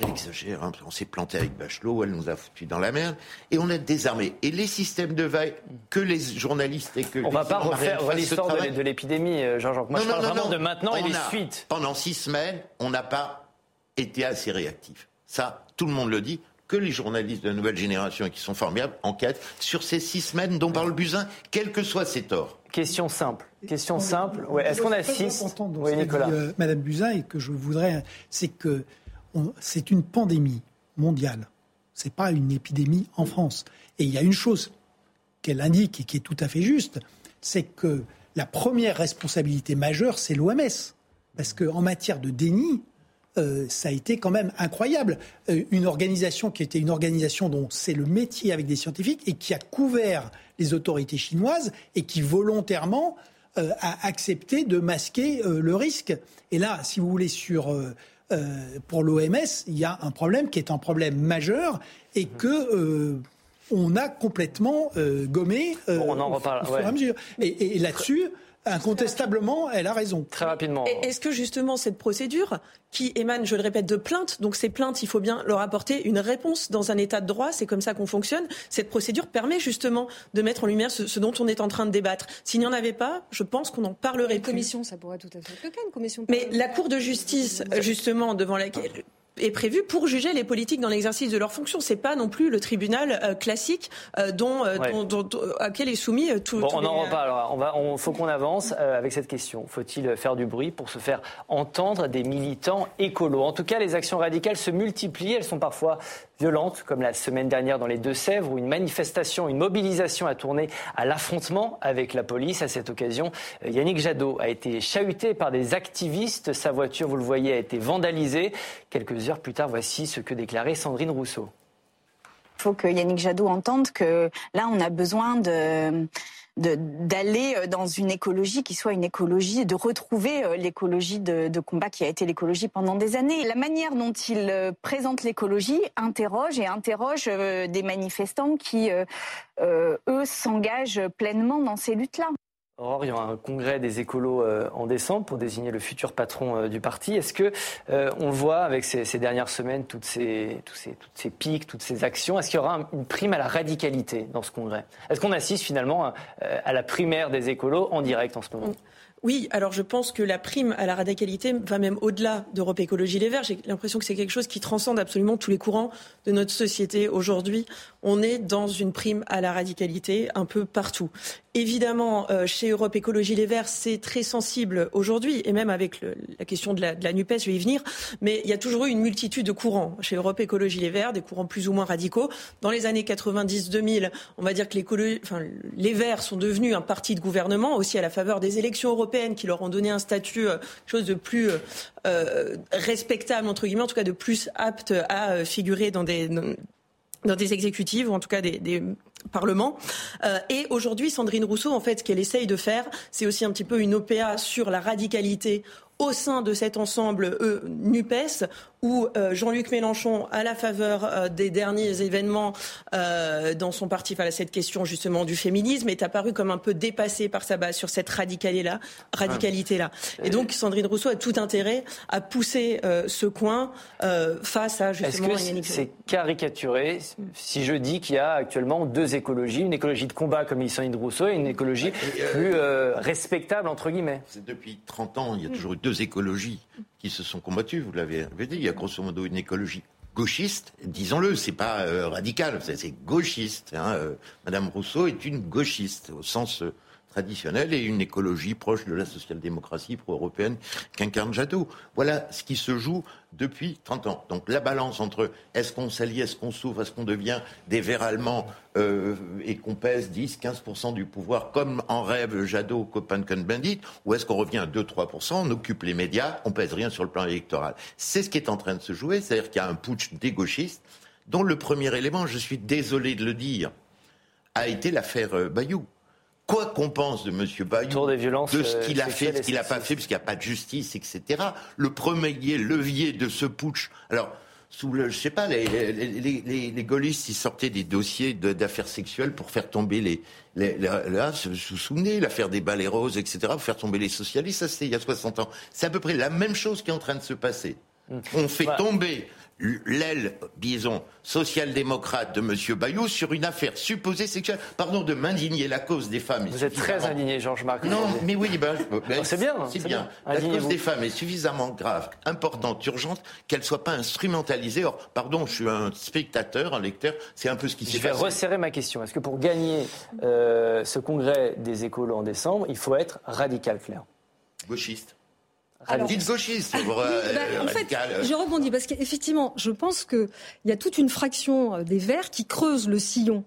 Elle exagère, hein, on s'est planté avec Bachelot, elle nous a foutu dans la merde, et on a désarmé. Et les systèmes de veille que les journalistes et que... On ne va pas refaire l'histoire de l'épidémie, euh, Jean-Jean. Moi, je parle vraiment de maintenant et des suites. Pendant six semaines, on n'a pas été assez réactif. Ça, tout le monde le dit que les journalistes de la nouvelle génération, qui sont formidables, enquêtent sur ces six semaines dont parle Buzyn, quels que soient ses torts. Question simple. Question simple. Ouais. Est-ce qu'on assiste Oui, Nicolas. Euh, Madame Buzyn, et que je voudrais, c'est que c'est une pandémie mondiale. C'est pas une épidémie en France. Et il y a une chose qu'elle indique et qui est tout à fait juste, c'est que la première responsabilité majeure, c'est l'OMS. Parce qu'en matière de déni, euh, ça a été quand même incroyable. Euh, une organisation qui était une organisation dont c'est le métier avec des scientifiques et qui a couvert les autorités chinoises et qui volontairement euh, a accepté de masquer le risque. Et là, si vous voulez, sur pour l'OMS, il y a un problème qui est un problème majeur et que on a complètement gommé on en reparle, au fur et à mesure. et là-dessus, Incontestablement, elle a raison. Très rapidement. Est-ce que justement cette procédure, qui émane, je le répète, de plaintes, donc ces plaintes, il faut bien leur apporter une réponse dans un état de droit, c'est comme ça qu'on fonctionne, cette procédure permet justement de mettre en lumière ce, dont on est en train de débattre. S'il n'y en avait pas, je pense qu'on en parlerait une commission, ça pourrait tout à fait être le cas, une commission. Mais la Cour de justice, justement, devant laquelle est prévu pour juger les politiques dans l'exercice de leurs fonctions. C'est pas non plus le tribunal euh, classique euh, dont, euh, dont, auquel est soumis tout. Bon, on en reparle. On va, on faut qu'on avance avec cette question. Faut-il faire du bruit pour se faire entendre des militants écolos? En tout cas, les actions radicales se multiplient. Elles sont parfois violentes, comme la semaine dernière dans les Deux-Sèvres, où une manifestation, une mobilisation a tourné à l'affrontement avec la police. À cette occasion, Yannick Jadot a été chahuté par des activistes. Sa voiture, vous le voyez, a été vandalisée. Quelques heures plus tard, voici ce que déclarait Sandrine Rousseau. Il faut que Yannick Jadot entende que là, on a besoin d'aller euh, dans une écologie qui soit une écologie, de retrouver euh, l'écologie de, combat qui a été l'écologie pendant des années. La manière dont il euh, présente l'écologie interroge et interroge des manifestants qui, eux, s'engagent pleinement dans ces luttes-là. Aurore, il y aura un congrès des écolos euh, en décembre pour désigner le futur patron euh, du parti. Est-ce que euh, on voit avec ces, dernières semaines, toutes ces, toutes ces pics, toutes ces actions Est-ce qu'il y aura une prime à la radicalité dans ce congrès? Est-ce qu'on assiste finalement à la primaire des écolos en direct en ce moment? Oui, alors je pense que la prime à la radicalité va même au-delà d'Europe Écologie Les Verts. J'ai l'impression que c'est quelque chose qui transcende absolument tous les courants de notre société aujourd'hui. On est dans une prime à la radicalité un peu partout. Évidemment, euh, chez Europe Écologie Les Verts, c'est très sensible aujourd'hui, et même avec la question de la, NUPES, je vais y venir, mais il y a toujours eu une multitude de courants chez Europe Écologie Les Verts, des courants plus ou moins radicaux. Dans les années 90-2000, on va dire que les Verts sont devenus un parti de gouvernement, aussi à la faveur des élections européennes qui leur ont donné un statut, euh, chose de plus euh, respectable, entre guillemets, en tout cas de plus apte à figurer dans des... Dans, des exécutives ou en tout cas des, des Parlement. Euh, et aujourd'hui, Sandrine Rousseau, en fait, ce qu'elle essaye de faire, c'est aussi un petit peu une OPA sur la radicalité au sein de cet ensemble e, NUPES, où euh, Jean-Luc Mélenchon, à la faveur euh, des derniers événements euh, dans son parti, enfin, cette question justement du féminisme, est apparu comme un peu dépassé par sa base sur cette radicalité-là. Radicalité -là. Et donc Sandrine Rousseau a tout intérêt à pousser ce coin face à justement Est-ce que c'est caricaturé si je dis qu'il y a actuellement deux écologies, une écologie de combat comme Sandrine Rousseau et une écologie plus respectable entre guillemets? Depuis 30 ans, il y a toujours eu deux écologies qui se sont combattues, vous l'avez dit. Il y a grosso modo une écologie gauchiste, disons-le, c'est pas euh, radical, c'est gauchiste. Hein, euh, Madame Rousseau est une gauchiste au sens euh, traditionnelle et une écologie proche de la social-démocratie pro-européenne qu'incarne Jadot. Voilà ce qui se joue depuis 30 ans. Donc la balance entre est-ce qu'on s'allie, est-ce qu'on s'ouvre, est-ce qu'on devient des verts allemands euh, et qu'on pèse 10-15% du pouvoir comme en rêve Jadot, Copenhagen-Bandit, ou est-ce qu'on revient à 2-3%, on occupe les médias, on pèse rien sur le plan électoral? C'est ce qui est en train de se jouer, c'est-à-dire qu'il y a un putsch des gauchistes dont le premier élément, je suis désolé de le dire, a été l'affaire euh, Bayou quoi qu'on pense de M. Bayou, de ce qu'il a euh, fait, de ce qu'il n'a pas fait, parce qu'il n'y a pas de justice, etc. Le premier levier de ce putsch. Alors, sous le, je sais pas, les, les, les, gaullistes, ils sortaient des dossiers d'affaires sexuelles pour faire tomber les, là, vous vous souvenez, l'affaire des balais roses, etc., pour faire tomber les socialistes, ça c'était il y a 60 ans. C'est à peu près la même chose qui est en train de se passer. Hum. On fait tomber l'aile, disons, social-démocrate de M. Bayou sur une affaire supposée sexuelle. Pardon de m'indigner la cause des femmes. Vous êtes très indigné, Georges-Marc. Non, mais oui, ben, ben c'est bien. C'est bien. La cause des femmes est suffisamment grave, importante, urgente, qu'elle ne soit pas instrumentalisée. Or, pardon, je suis un spectateur, un lecteur, c'est un peu ce qui s'est passé. Je vais resserrer ma question. Est-ce que pour gagner euh, ce congrès des écolos en décembre, il faut être radical, clair? Gauchiste. Alors, Dites gauchiste, bah, en fait, je rebondis parce qu'effectivement, je pense qu'il y a toute une fraction euh, des Verts qui creuse le sillon.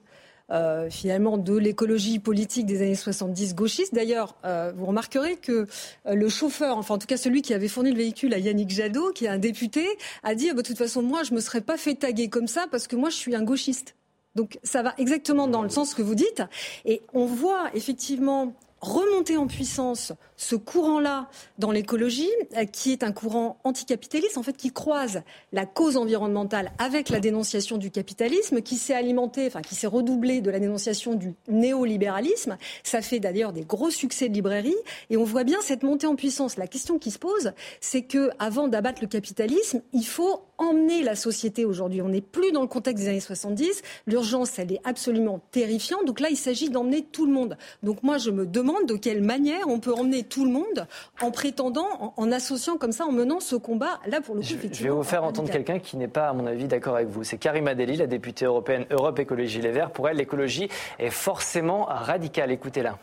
Euh, finalement de l'écologie politique des années 70 gauchiste. D'ailleurs, euh, vous remarquerez que euh, le chauffeur, enfin en tout cas celui qui avait fourni le véhicule à Yannick Jadot, qui est un député, a dit ah, bah, de toute façon moi je me serais pas fait taguer comme ça parce que moi je suis un gauchiste. Donc ça va exactement dans le sens que vous dites. Et on voit effectivement remonter en puissance ce courant-là dans l'écologie, euh, qui est un courant anticapitaliste, en fait, qui croise la cause environnementale avec la dénonciation du capitalisme, qui s'est alimenté, enfin, qui s'est redoublé de la dénonciation du néolibéralisme. Ça fait d'ailleurs des gros succès de librairie, et on voit bien cette montée en puissance. La question qui se pose, c'est que, avant d'abattre le capitalisme, il faut emmener la société aujourd'hui. On n'est plus dans le contexte des années 70. L'urgence, elle est absolument terrifiante. Donc là, il s'agit d'emmener tout le monde. Donc moi, je me demande de quelle manière on peut emmener tout le monde en prétendant, en, associant comme ça, en menant ce combat. Là, pour le coup, je, vais vous faire entendre quelqu'un qui n'est pas, à mon avis, d'accord avec vous. C'est Karima Deli, la députée européenne Europe Écologie Les Verts. Pour elle, l'écologie est forcément radicale. Écoutez-la.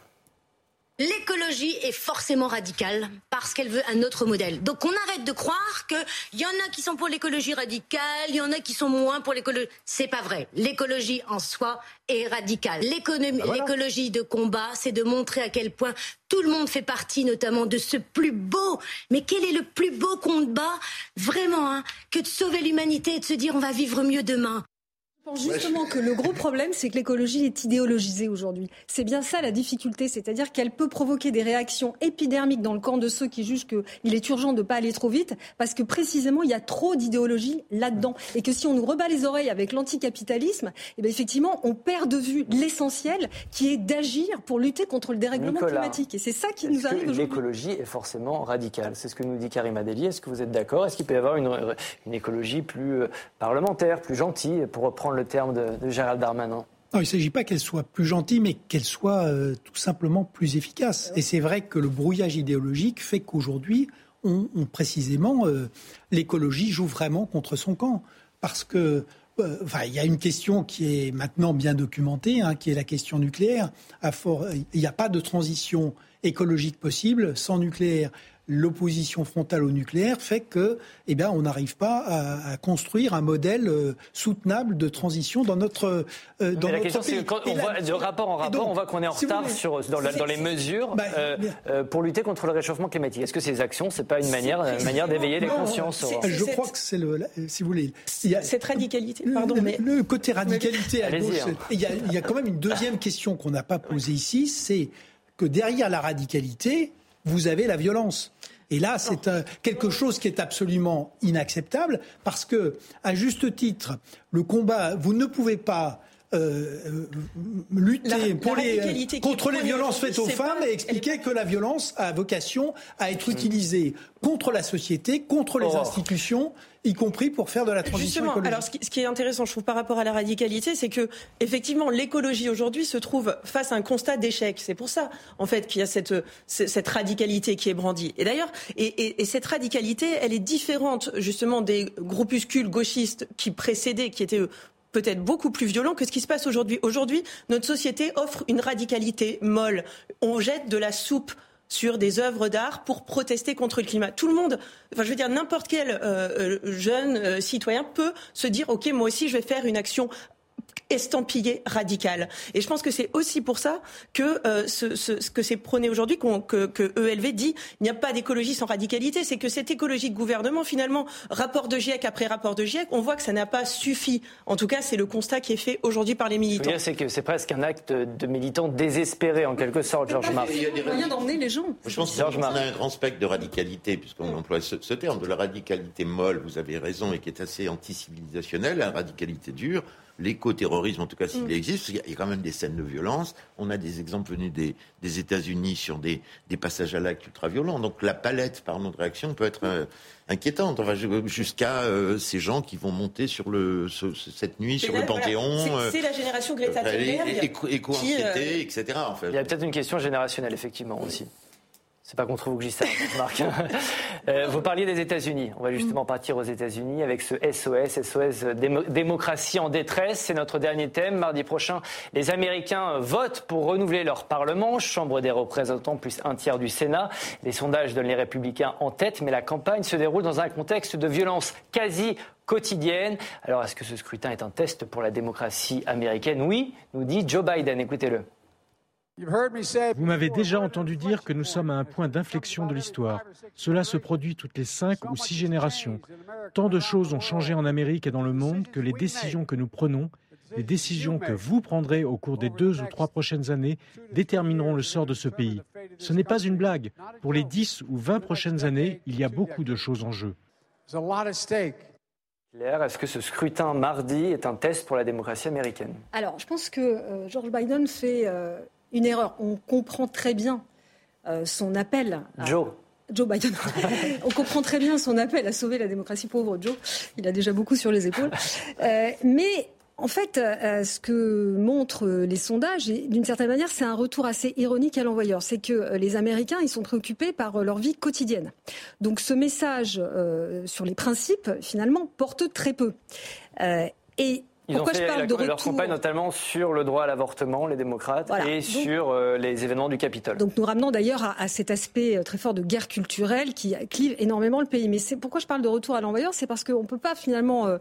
L'écologie est forcément radicale parce qu'elle veut un autre modèle. Donc on arrête de croire qu'il y en a qui sont pour l'écologie radicale, il y en a qui sont moins pour l'écologie. C'est pas vrai. L'écologie en soi est radicale. Bah l'écologie de combat, c'est de montrer à quel point tout le monde fait partie notamment de ce plus beau. Mais quel est le plus beau combat vraiment hein, que de sauver l'humanité et de se dire on va vivre mieux demain? Je pense justement que le gros problème, c'est que l'écologie est idéologisée aujourd'hui. C'est bien ça la difficulté, c'est-à-dire qu'elle peut provoquer des réactions épidermiques dans le camp de ceux qui jugent qu'il est urgent de ne pas aller trop vite, parce que précisément, il y a trop d'idéologie là-dedans. Et que si on nous rebat les oreilles avec l'anticapitalisme, eh bien effectivement, on perd de vue l'essentiel, qui est d'agir pour lutter contre le dérèglement climatique. Et c'est ça qui nous arrive aujourd'hui. L'écologie est forcément radicale? C'est ce que nous dit Karim Adeli. Est-ce que vous êtes d'accord? Est-ce qu'il peut y avoir une, une écologie plus euh, parlementaire, plus gentille, pour reprendre le terme de, Gérald Darmanin non, il ne s'agit pas qu'elle soit plus gentille, mais qu'elle soit euh, tout simplement plus efficace. Et c'est vrai que le brouillage idéologique fait qu'aujourd'hui, on, précisément, euh, l'écologie joue vraiment contre son camp. Parce que euh, il y a une question qui est maintenant bien documentée, hein, qui est la question nucléaire. il n'y a pas de transition écologique possible sans nucléaire l'opposition frontale au nucléaire fait que, eh bien, on n'arrive pas à, construire un modèle euh, soutenable de transition dans notre euh, dans la question, c'est quand on voit de rapport en rapport, on voit qu'on est en retard sur, dans, dans, les mesures bah, euh, pour lutter contre le réchauffement climatique. Est-ce que ces actions, c'est pas une manière, une manière d'éveiller les consciences Je crois que c'est le, si vous voulez, il y a, cette radicalité. Pardon, le, mais le côté radicalité à gauche. Hein. Il y, a, il y a quand même une deuxième question qu'on n'a pas posée ici, c'est que derrière la radicalité, vous avez la violence. Et là, c'est quelque chose qui est absolument inacceptable parce que, à juste titre, le combat, vous ne pouvez pas euh, euh, lutter pour les, contre les violences faites aux femmes et expliquer que la violence a vocation à être utilisée contre la société, contre les institutions y compris pour faire de la transition Justement, Alors, ce qui, est intéressant, je trouve, par rapport à la radicalité, c'est que effectivement, l'écologie aujourd'hui se trouve face à un constat d'échec. C'est pour ça, en fait, qu'il y a cette, cette radicalité qui est brandie. Et d'ailleurs, et, et, cette radicalité, elle est différente justement des groupuscules gauchistes qui précédaient, qui étaient peut-être beaucoup plus violent que ce qui se passe aujourd'hui. Aujourd'hui, notre société offre une radicalité molle. On jette de la soupe sur des œuvres d'art pour protester contre le climat. Tout le monde, enfin je veux dire n'importe quel euh, euh, jeune euh, citoyen peut se dire ok moi aussi je vais faire une action estampillé radical. Et je pense que c'est aussi pour ça que euh, ce, ce, que c'est prôné aujourd'hui, que, que ELV dit il n'y a pas d'écologie sans radicalité. C'est que cette écologie de gouvernement, finalement, rapport de GIEC après rapport de GIEC, on voit que ça n'a pas suffi. En tout cas, c'est le constat qui est fait aujourd'hui par les militants. C'est que c'est presque un acte de militants désespérés, en quelque sorte, Georges Marc. Il y a moyen d'emmener les gens. Je pense qu'on a un grand spectre de radicalité, puisqu'on emploie ce, ce, terme, de la radicalité molle, vous avez raison, et qui est assez anti-civilisationnelle, la radicalité dure l'éco-terrorisme, en tout cas s'il mm. existe, il y a quand même des scènes de violence. On a des exemples venus des, des États-Unis sur des, des, passages à l'acte ultra-violents. Donc la palette, pardon, de réaction peut être euh, inquiétante. Enfin, jusqu'à euh, ces gens qui vont monter sur le, cette nuit sur le Panthéon. C'est la génération Greta Thunberg. Éco-anxiété, etc. Il y a peut-être une question générationnelle, effectivement, aussi. C'est pas contre vous que dis ça, Marc. euh, vous parliez des États-Unis. On va justement partir aux États-Unis avec ce SOS, SOS démocratie en détresse. C'est notre dernier thème. Mardi prochain, les Américains votent pour renouveler leur Parlement, Chambre des représentants plus un tiers du Sénat. Les sondages donnent les Républicains en tête, mais la campagne se déroule dans un contexte de violence quasi quotidienne. Alors, est-ce que ce scrutin est un test pour la démocratie américaine? Oui, nous dit Joe Biden. Écoutez-le. Vous m'avez déjà entendu dire que nous sommes à un point d'inflexion de l'histoire. Cela se produit toutes les cinq ou six générations. Tant de choses ont changé en Amérique et dans le monde que les décisions que nous prenons, les décisions que vous prendrez au cours des deux ou trois prochaines années détermineront le sort de ce pays. Ce n'est pas une blague. Pour les dix ou vingt prochaines années, il y a beaucoup de choses en jeu. Claire, est-ce que ce scrutin mardi est un test pour la démocratie américaine? Alors, je pense que euh, George Biden fait euh, une erreur. On comprend très bien euh, son appel. Joe. Joe Biden. On comprend très bien son appel à sauver la démocratie pauvre, Joe. Il a déjà beaucoup sur les épaules. Euh, mais en fait, euh, ce que montrent les sondages, d'une certaine manière, c'est un retour assez ironique à l'envoyeur. C'est que les Américains, ils sont préoccupés par leur vie quotidienne. Donc ce message sur les principes, finalement, porte très peu. et ils ont fait leur campagne notamment sur le droit à l'avortement, les démocrates, et sur euh, les événements du Capitole. Donc nous ramenons d'ailleurs à, cet aspect euh, très fort de guerre culturelle qui clive énormément le pays. Mais c'est pourquoi je parle de retour à l'envoyeur, c'est parce qu'on ne peut pas finalement euh,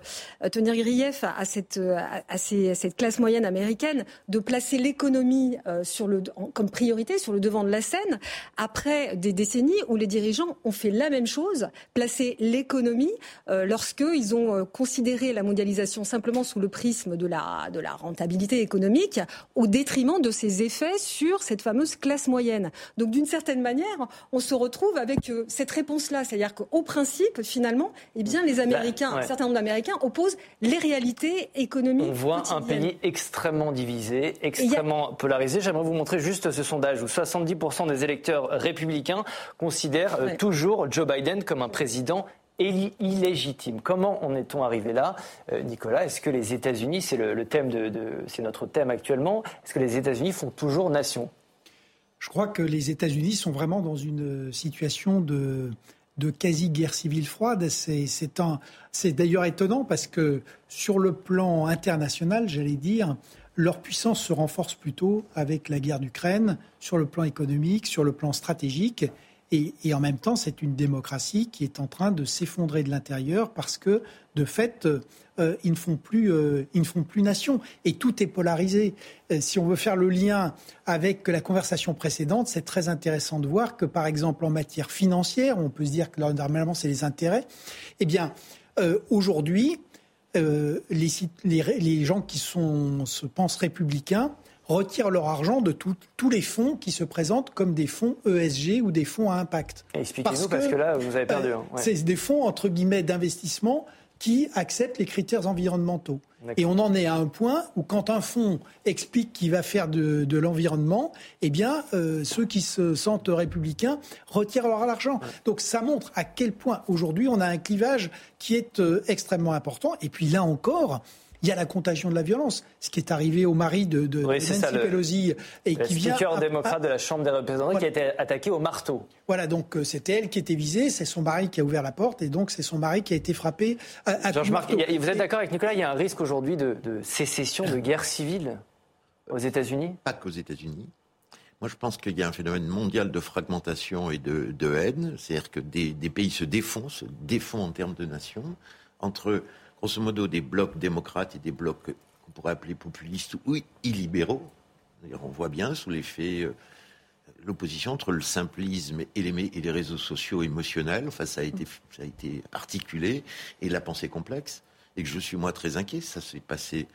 tenir grief à, cette, à, cette classe moyenne américaine de placer l'économie sur le, comme priorité sur le devant de la scène après des décennies où les dirigeants ont fait la même chose, placer l'économie lorsqu'ils ont considéré la mondialisation simplement sous le prisme de la, de la rentabilité économique au détriment de ses effets sur cette fameuse classe moyenne. Donc d'une certaine manière, on se retrouve avec euh, cette réponse-là. C'est-à-dire qu'au principe, finalement, eh bien, les Américains, bah, un certain nombre d'Américains opposent les réalités économiques. On voit un pays extrêmement divisé, extrêmement polarisé. J'aimerais vous montrer juste ce sondage où 70% des électeurs républicains considèrent euh, toujours Joe Biden comme un président illégitime. Comment en est-on arrivé là, euh, Nicolas? Est-ce que les États-Unis, c'est le, thème de, c'est notre thème actuellement, est-ce que les États-Unis font toujours nation? Je crois que les États-Unis sont vraiment dans une situation de, de quasi-guerre civile froide. C'est, c'est d'ailleurs étonnant parce que sur le plan international, j'allais dire, leur puissance se renforce plutôt avec la guerre d'Ukraine, sur le plan économique, sur le plan stratégique. Et, en même temps, c'est une démocratie qui est en train de s'effondrer de l'intérieur parce que, de fait, euh, ils, ne font plus, euh, ils ne font plus nation. Et tout est polarisé. Euh, si on veut faire le lien avec la conversation précédente, c'est très intéressant de voir que, par exemple, en matière financière, on peut se dire que normalement, c'est les intérêts. Eh bien, aujourd'hui, les, les, gens qui sont, se pensent républicains retirent leur argent de tous les fonds qui se présentent comme des fonds ESG ou des fonds à impact. Expliquez-nous, parce, que là, vous avez perdu. Hein, c'est des fonds, entre guillemets, d'investissement qui acceptent les critères environnementaux. Et on en est à un point où quand un fonds explique qu'il va faire de, l'environnement, eh bien, euh, ceux qui se sentent républicains retirent leur argent. Donc ça montre à quel point aujourd'hui on a un clivage qui est euh, extrêmement important. Et puis là encore, il y a la contagion de la violence, ce qui est arrivé au mari de, de, Nancy Pelosi et qui vient démocrate de la Chambre des représentants qui a été attaqué au marteau. Voilà, donc euh, c'était elle qui était visée, c'est son mari qui a ouvert la porte et donc c'est son mari qui a été frappé à, Georges Marc, vous êtes d'accord avec Nicolas Il y a un risque aujourd'hui de, sécession, de guerre civile aux États-Unis? Pas qu'aux États-Unis. Moi, je pense qu'il y a un phénomène mondial de fragmentation et de, haine. C'est-à-dire que des, des, pays se défont, se défont en termes de nations, entre grosso modo des blocs démocrates et des blocs qu'on pourrait appeler populistes ou illibéraux. On voit bien sous l'effet euh, l'opposition entre le simplisme et les, réseaux sociaux émotionnels. Enfin, ça a, été, articulé et la pensée complexe. Et que je suis moi très inquiet. Ça s'est passé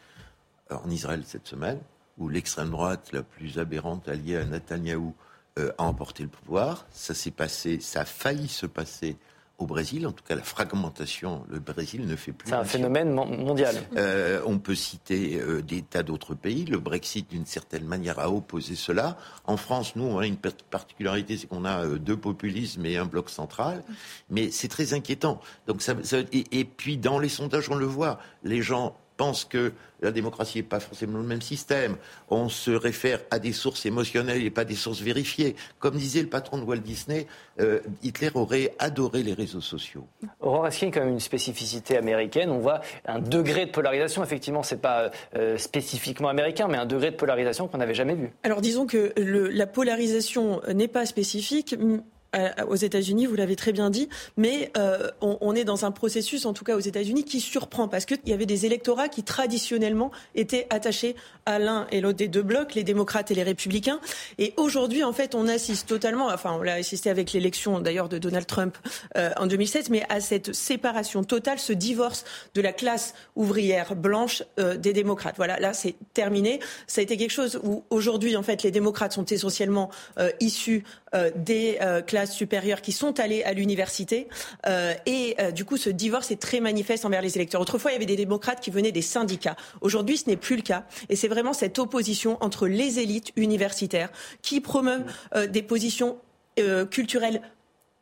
en Israël cette semaine, où l'extrême droite la plus aberrante alliée à Netanyahou euh, a emporté le pouvoir. Ça s'est passé, ça a failli se passer au Brésil. En tout cas, la fragmentation, le Brésil ne fait plus. C'est un phénomène mondial. Euh, on peut citer euh, des tas d'autres pays. Le Brexit, d'une certaine manière, a opposé cela. En France, nous, on a une particularité, c'est qu'on a deux populismes et un bloc central. Mais c'est très inquiétant. Donc, ça, et puis, dans les sondages, on le voit. Les gens pense que la démocratie n'est pas forcément le même système. On se réfère à des sources émotionnelles et pas des sources vérifiées. Comme disait le patron de Walt Disney, euh, Hitler aurait adoré les réseaux sociaux. Aurore, est-ce qu'il y a quand même une spécificité américaine On voit un degré de polarisation. Effectivement, ce n'est pas euh, spécifiquement américain, mais un degré de polarisation qu'on n'avait jamais vu. Alors disons que la polarisation n'est pas spécifique aux États-Unis, vous l'avez très bien dit, mais euh, on, on, est dans un processus, en tout cas aux États-Unis, qui surprend parce qu'il y avait des électorats qui traditionnellement étaient attachés à l'un et l'autre des deux blocs, les démocrates et les républicains. Et aujourd'hui, en fait, on assiste totalement, enfin, on l'a assisté avec l'élection d'ailleurs de Donald Trump euh, en 2007, mais à cette séparation totale, ce divorce de la classe ouvrière blanche euh, des démocrates. Voilà, là, c'est terminé. Ça a été quelque chose où aujourd'hui, en fait, les démocrates sont essentiellement euh, issus euh, des euh, classes supérieures qui sont allées à l'université. Euh, et du coup, ce divorce est très manifeste envers les électeurs. Autrefois, il y avait des démocrates qui venaient des syndicats. Aujourd'hui, ce n'est plus le cas. Et c'est vraiment cette opposition entre les élites universitaires qui promeuvent des positions culturelles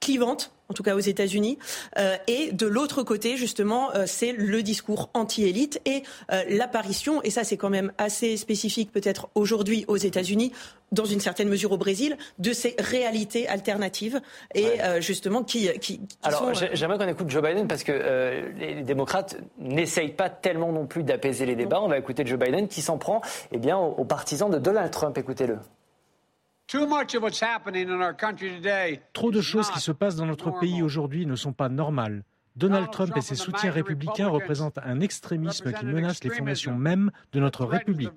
clivantes en tout cas aux États-Unis. Euh, et de l'autre côté, justement, euh, c'est le discours anti-élite et euh, l'apparition, et ça c'est quand même assez spécifique peut-être aujourd'hui aux États-Unis, dans une certaine mesure au Brésil, de ces réalités alternatives et justement qui, qui, Alors j'aimerais qu'on écoute Joe Biden parce que les démocrates n'essayent pas tellement non plus d'apaiser les débats. On va écouter Joe Biden qui s'en prend eh bien, aux partisans de Donald Trump. Écoutez-le. Trop de choses qui se passent dans notre pays aujourd'hui ne sont pas normales. Donald Trump et ses soutiens républicains représentent un extrémisme qui menace les fondations mêmes de notre République.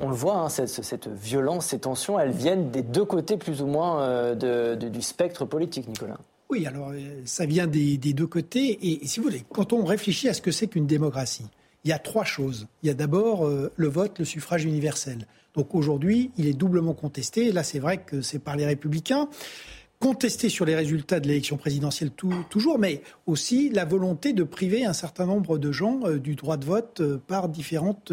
On le voit, hein, cette, violence, ces tensions, elles viennent des deux côtés plus ou moins euh, du spectre politique, Nicolas. Oui, alors euh, ça vient des, des deux côtés. Et si vous voulez, quand on réfléchit à ce que c'est qu'une démocratie, il y a trois choses. Il y a d'abord euh, le vote, le suffrage universel. Donc aujourd'hui, il est doublement contesté. là, c'est vrai que c'est par les républicains contesté sur les résultats de l'élection présidentielle toujours, mais aussi la volonté de priver un certain nombre de gens euh, du droit de vote euh, par différentes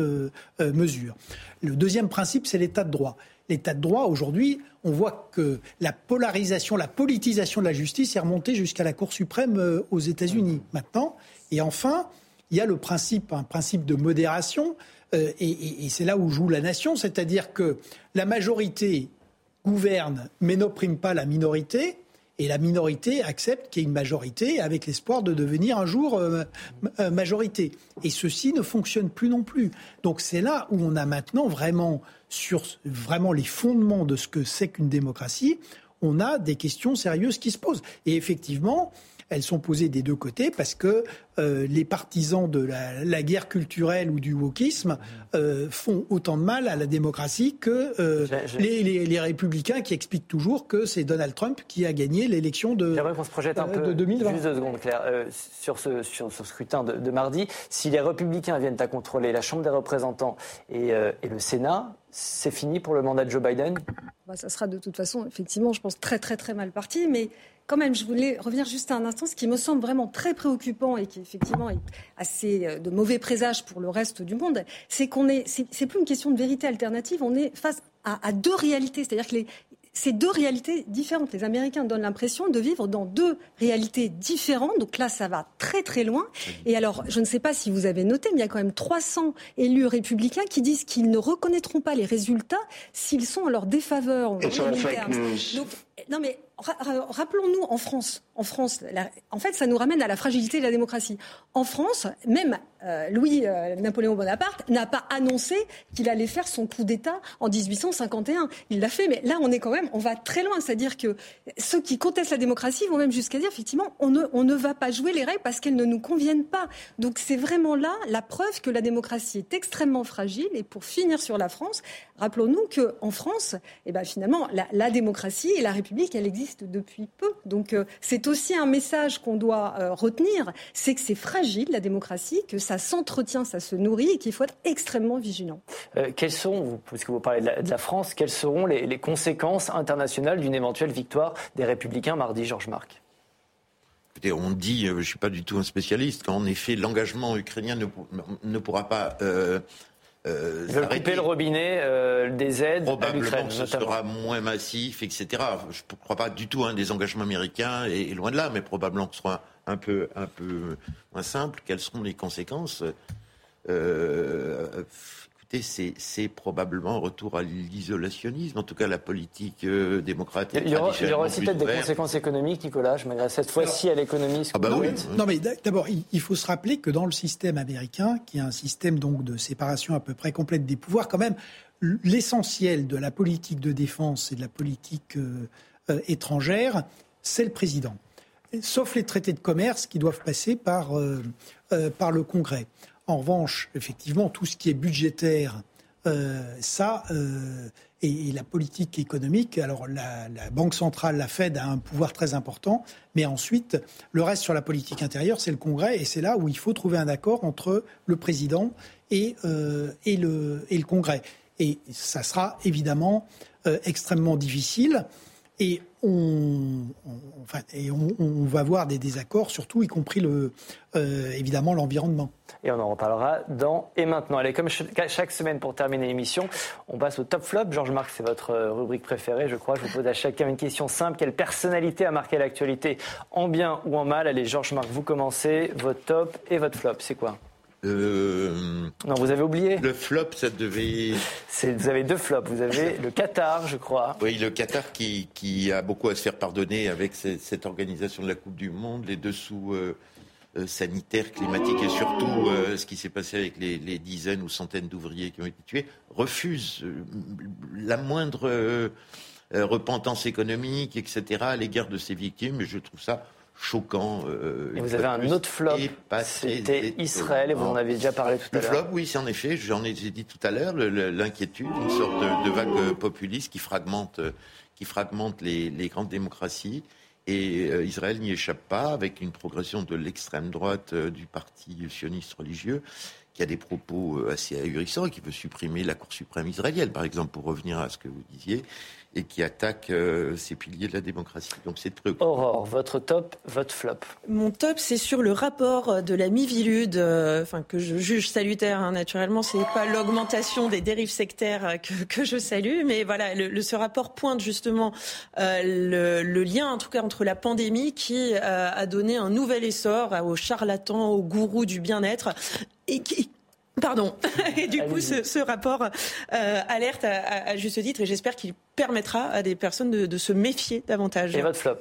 mesures. Le deuxième principe, c'est l'état de droit. L'état de droit, aujourd'hui, on voit que la polarisation, la politisation de la justice est remontée jusqu'à la Cour suprême aux États-Unis maintenant. Et enfin, il y a le principe, un principe de modération, euh, et, c'est là où joue la nation, c'est-à-dire que la majorité gouverne mais n'opprime pas la minorité, et la minorité accepte qu'il y ait une majorité avec l'espoir de devenir un jour euh, euh, majorité. Et ceci ne fonctionne plus non plus. Donc c'est là où on a maintenant vraiment, sur vraiment les fondements de ce que c'est qu'une démocratie, on a des questions sérieuses qui se posent. Et effectivement, elles sont posées des deux côtés parce que euh, les partisans de la, guerre culturelle ou du wokisme euh, font autant de mal à la démocratie que euh, Les, républicains qui expliquent toujours que c'est Donald Trump qui a gagné l'élection de, J'aimerais qu'on se projette un peu, de 2020. Juste deux secondes, Claire, sur, ce, sur ce scrutin de, mardi. Si les républicains viennent à contrôler la Chambre des représentants et, et le Sénat, c'est fini pour le mandat de Joe Biden? Bah, Ça sera de toute façon, effectivement, je pense, très très très mal parti. Mais quand même, je voulais revenir juste à un instant, ce qui me semble vraiment très préoccupant et qui effectivement est assez euh, de mauvais présage pour le reste du monde, c'est qu'on est, c'est plus une question de vérité alternative, on est face à, à deux réalités. C'est-à-dire que les, c'est deux réalités différentes. Les Américains donnent l'impression de vivre dans deux réalités différentes. Donc là, ça va très très loin. Et alors, je ne sais pas si vous avez noté, mais il y a quand même 300 élus républicains qui disent qu'ils ne reconnaîtront pas les résultats s'ils sont en leur défaveur. Donc, non mais rappelons-nous en France, en France, en fait, ça nous ramène à la fragilité de la démocratie. En France, même euh, Louis euh, Napoléon Bonaparte n'a pas annoncé qu'il allait faire son coup d'État en 1851. Il l'a fait, mais là, on est quand même, on va très loin. C'est-à-dire que ceux qui contestent la démocratie vont même jusqu'à dire, effectivement, on ne, on ne va pas jouer les règles parce qu'elles ne nous conviennent pas. Donc c'est vraiment là la preuve que la démocratie est extrêmement fragile. Et pour finir sur la France, rappelons-nous qu'en France, eh ben, finalement, la, la démocratie et la République, elle existe depuis peu. Donc euh, c'est aussi un message qu'on doit euh, retenir, c'est que c'est fragile la démocratie, que ça s'entretient, ça se nourrit et qu'il faut être extrêmement vigilant. Euh, quelles sont, puisque vous parlez de la, France, quelles seront les, conséquences internationales d'une éventuelle victoire des Républicains mardi, Georges Marc? On dit, je ne suis pas du tout un spécialiste, qu'en effet l'engagement ukrainien ne, pourra pas euh, Ils veulent couper le robinet euh, des aides à l'Ukraine. ce sera moins massif, etc. Je ne crois pas du tout un des engagements américains, et, loin de là, mais probablement que ce sera un peu, un peu moins simple. Quelles seront les conséquences? Euh, c'est probablement un retour à l'isolationnisme, en tout cas la politique euh, démocratique. Il y aura, aussi peut-être des conséquences économiques, Nicolas, je m'adresse cette fois-ci à l'économie. Ah bah non, mais d'abord, il faut se rappeler que dans le système américain, qui est un système donc de séparation à peu près complète des pouvoirs, quand même, l'essentiel de la politique de défense et de la politique euh, euh, étrangère, c'est le président. Sauf les traités de commerce qui doivent passer par, par le Congrès. En revanche, effectivement, tout ce qui est budgétaire, euh, ça, euh, et, la politique économique, alors la, Banque centrale, la Fed, a un pouvoir très important, mais ensuite, le reste sur la politique intérieure, c'est le Congrès, et c'est là où il faut trouver un accord entre le président et, euh, le, Congrès. Et ça sera évidemment extrêmement difficile. On, va voir des désaccords, surtout y compris le, euh, évidemment l'environnement. Et on en reparlera dans et maintenant. Allez, comme chaque semaine pour terminer l'émission, on passe au top flop. Georges Marc, c'est votre euh, rubrique préférée, je crois. Je vous pose à chacun une question simple. Quelle personnalité a marqué l'actualité en bien ou en mal? Allez, Georges Marc, vous commencez. Votre top et votre flop, c'est quoi? Euh, non, vous avez oublié. Le flop, ça devait. Vous avez deux flops. Vous avez le Qatar, je crois. Oui, le Qatar qui, qui, a beaucoup à se faire pardonner avec cette organisation de la Coupe du Monde, les dessous euh, euh, sanitaires, climatiques et surtout ce qui s'est passé avec les, les, dizaines ou centaines d'ouvriers qui ont été tués, refuse la moindre repentance économique, etc., à l'égard de ces victimes. Et je trouve ça choquant. Euh, et vous avez un autre flop, c'était Israël, et vous en avez déjà parlé tout à l'heure. Le flop, oui, c'est en effet, j'en ai dit tout à l'heure, l'inquiétude, une sorte de, vague populiste qui fragmente, qui fragmente les, grandes démocraties. Et euh, Israël n'y échappe pas, avec une progression de l'extrême droite euh, du parti sioniste religieux, qui a des propos assez ahurissants et qui veut supprimer la Cour suprême israélienne, par exemple, pour revenir à ce que vous disiez et qui attaque euh, ces piliers de la démocratie. Donc c'est préoccupant. Aurore, votre top, votre flop Mon top, c'est sur le rapport de la Mivilude, euh, enfin que je juge salutaire. Hein, naturellement, c'est pas l'augmentation des dérives sectaires euh, que, que, je salue, mais voilà, le, ce rapport pointe justement le, le, lien, en tout cas, entre la pandémie qui a donné un nouvel essor aux charlatans, aux gourous du bien-être et qui Pardon. Et du coup, ce, ce rapport euh, alerte à, à, juste titre et j'espère qu'il permettra à des personnes de, de, se méfier davantage. Et votre flop?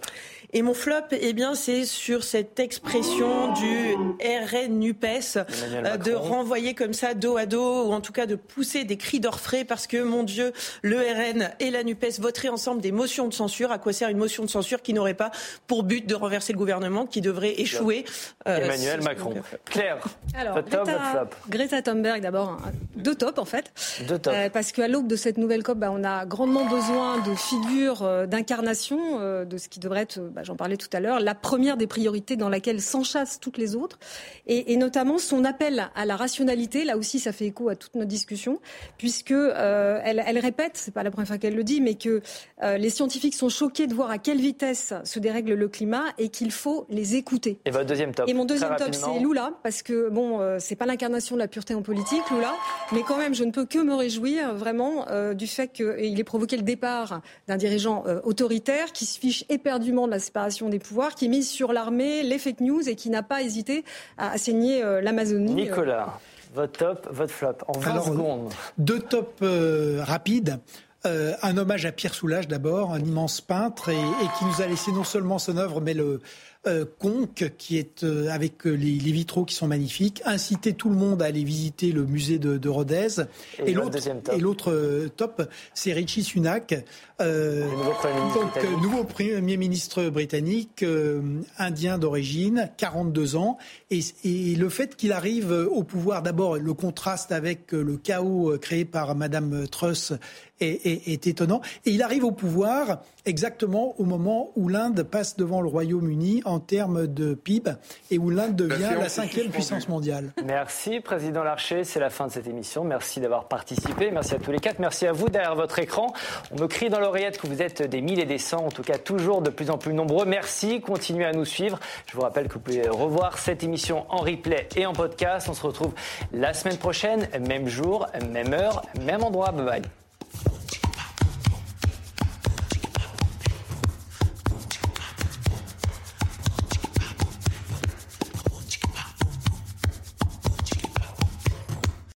Et mon flop, eh bien, c'est sur cette expression du RN-NUPES, euh, de renvoyer comme ça dos à dos, ou en tout cas de pousser des cris d'orfraie parce que, mon Dieu, le RN et la NUPES voteraient ensemble des motions de censure. À quoi sert une motion de censure qui n'aurait pas pour but de renverser le gouvernement, qui devrait échouer euh, Emmanuel Macron. Claire, Alors, top, flop Greta Thunberg, d'abord, deux tops en fait. Deux tops. Euh, parce qu'à l'aube de cette nouvelle COP, bah, on a grandement besoin de figures euh, d'incarnation euh, de ce qui devrait être, bah, j'en parlais tout à l'heure, la première des priorités dans laquelle s'enchassent toutes les autres, et, notamment son appel à la rationalité. Là aussi, ça fait écho à toute notre discussion, puisque euh, elle, elle, répète, c'est pas la première fois qu'elle le dit, mais que les scientifiques sont choqués de voir à quelle vitesse se dérègle le climat et qu'il faut les écouter. Et votre deuxième top. Et mon deuxième top, c'est Lula, parce que bon, c'est pas l'incarnation de la pureté en politique, Lula, mais quand même, je ne peux que me réjouir vraiment du fait qu'il ait provoqué le départ d'un dirigeant euh, autoritaire qui se fiche éperdument de la séparation des pouvoirs, qui mise sur l'armée, les fake news et qui n'a pas hésité à assigner euh, l'Amazonie. Euh. Nicolas. Votre top, votre flop, en 20 secondes. Deux tops rapides. un hommage à Pierre Soulages d'abord, un immense peintre, et, qui nous a laissé non seulement son œuvre, mais le, euh, Conque, qui est euh, avec euh, les, vitraux qui sont magnifiques, inciter tout le monde à aller visiter le musée de, Rodez. Et, l'autre top, c'est Richie Sunak, nouveau donc nouveau premier ministre britannique, indien d'origine, 42 ans, et, le fait qu'il arrive au pouvoir, d'abord le contraste avec le chaos créé par Madame Truss est, étonnant. Et il arrive au pouvoir exactement au moment où l'Inde passe devant le Royaume-Uni en termes de PIB et où l'Inde devient la cinquième puissance mondiale. Merci, Président Larcher. C'est la fin de cette émission. Merci d'avoir participé. Merci à tous les quatre. Merci à vous derrière votre écran. On me crie dans l'oreillette que vous êtes des milliers et des cents, en tout cas toujours de plus en plus nombreux. Merci. Continuez à nous suivre. Je vous rappelle que vous pouvez revoir cette émission en replay et en podcast. On se retrouve la semaine prochaine, même jour, même heure, même endroit. Bye bye.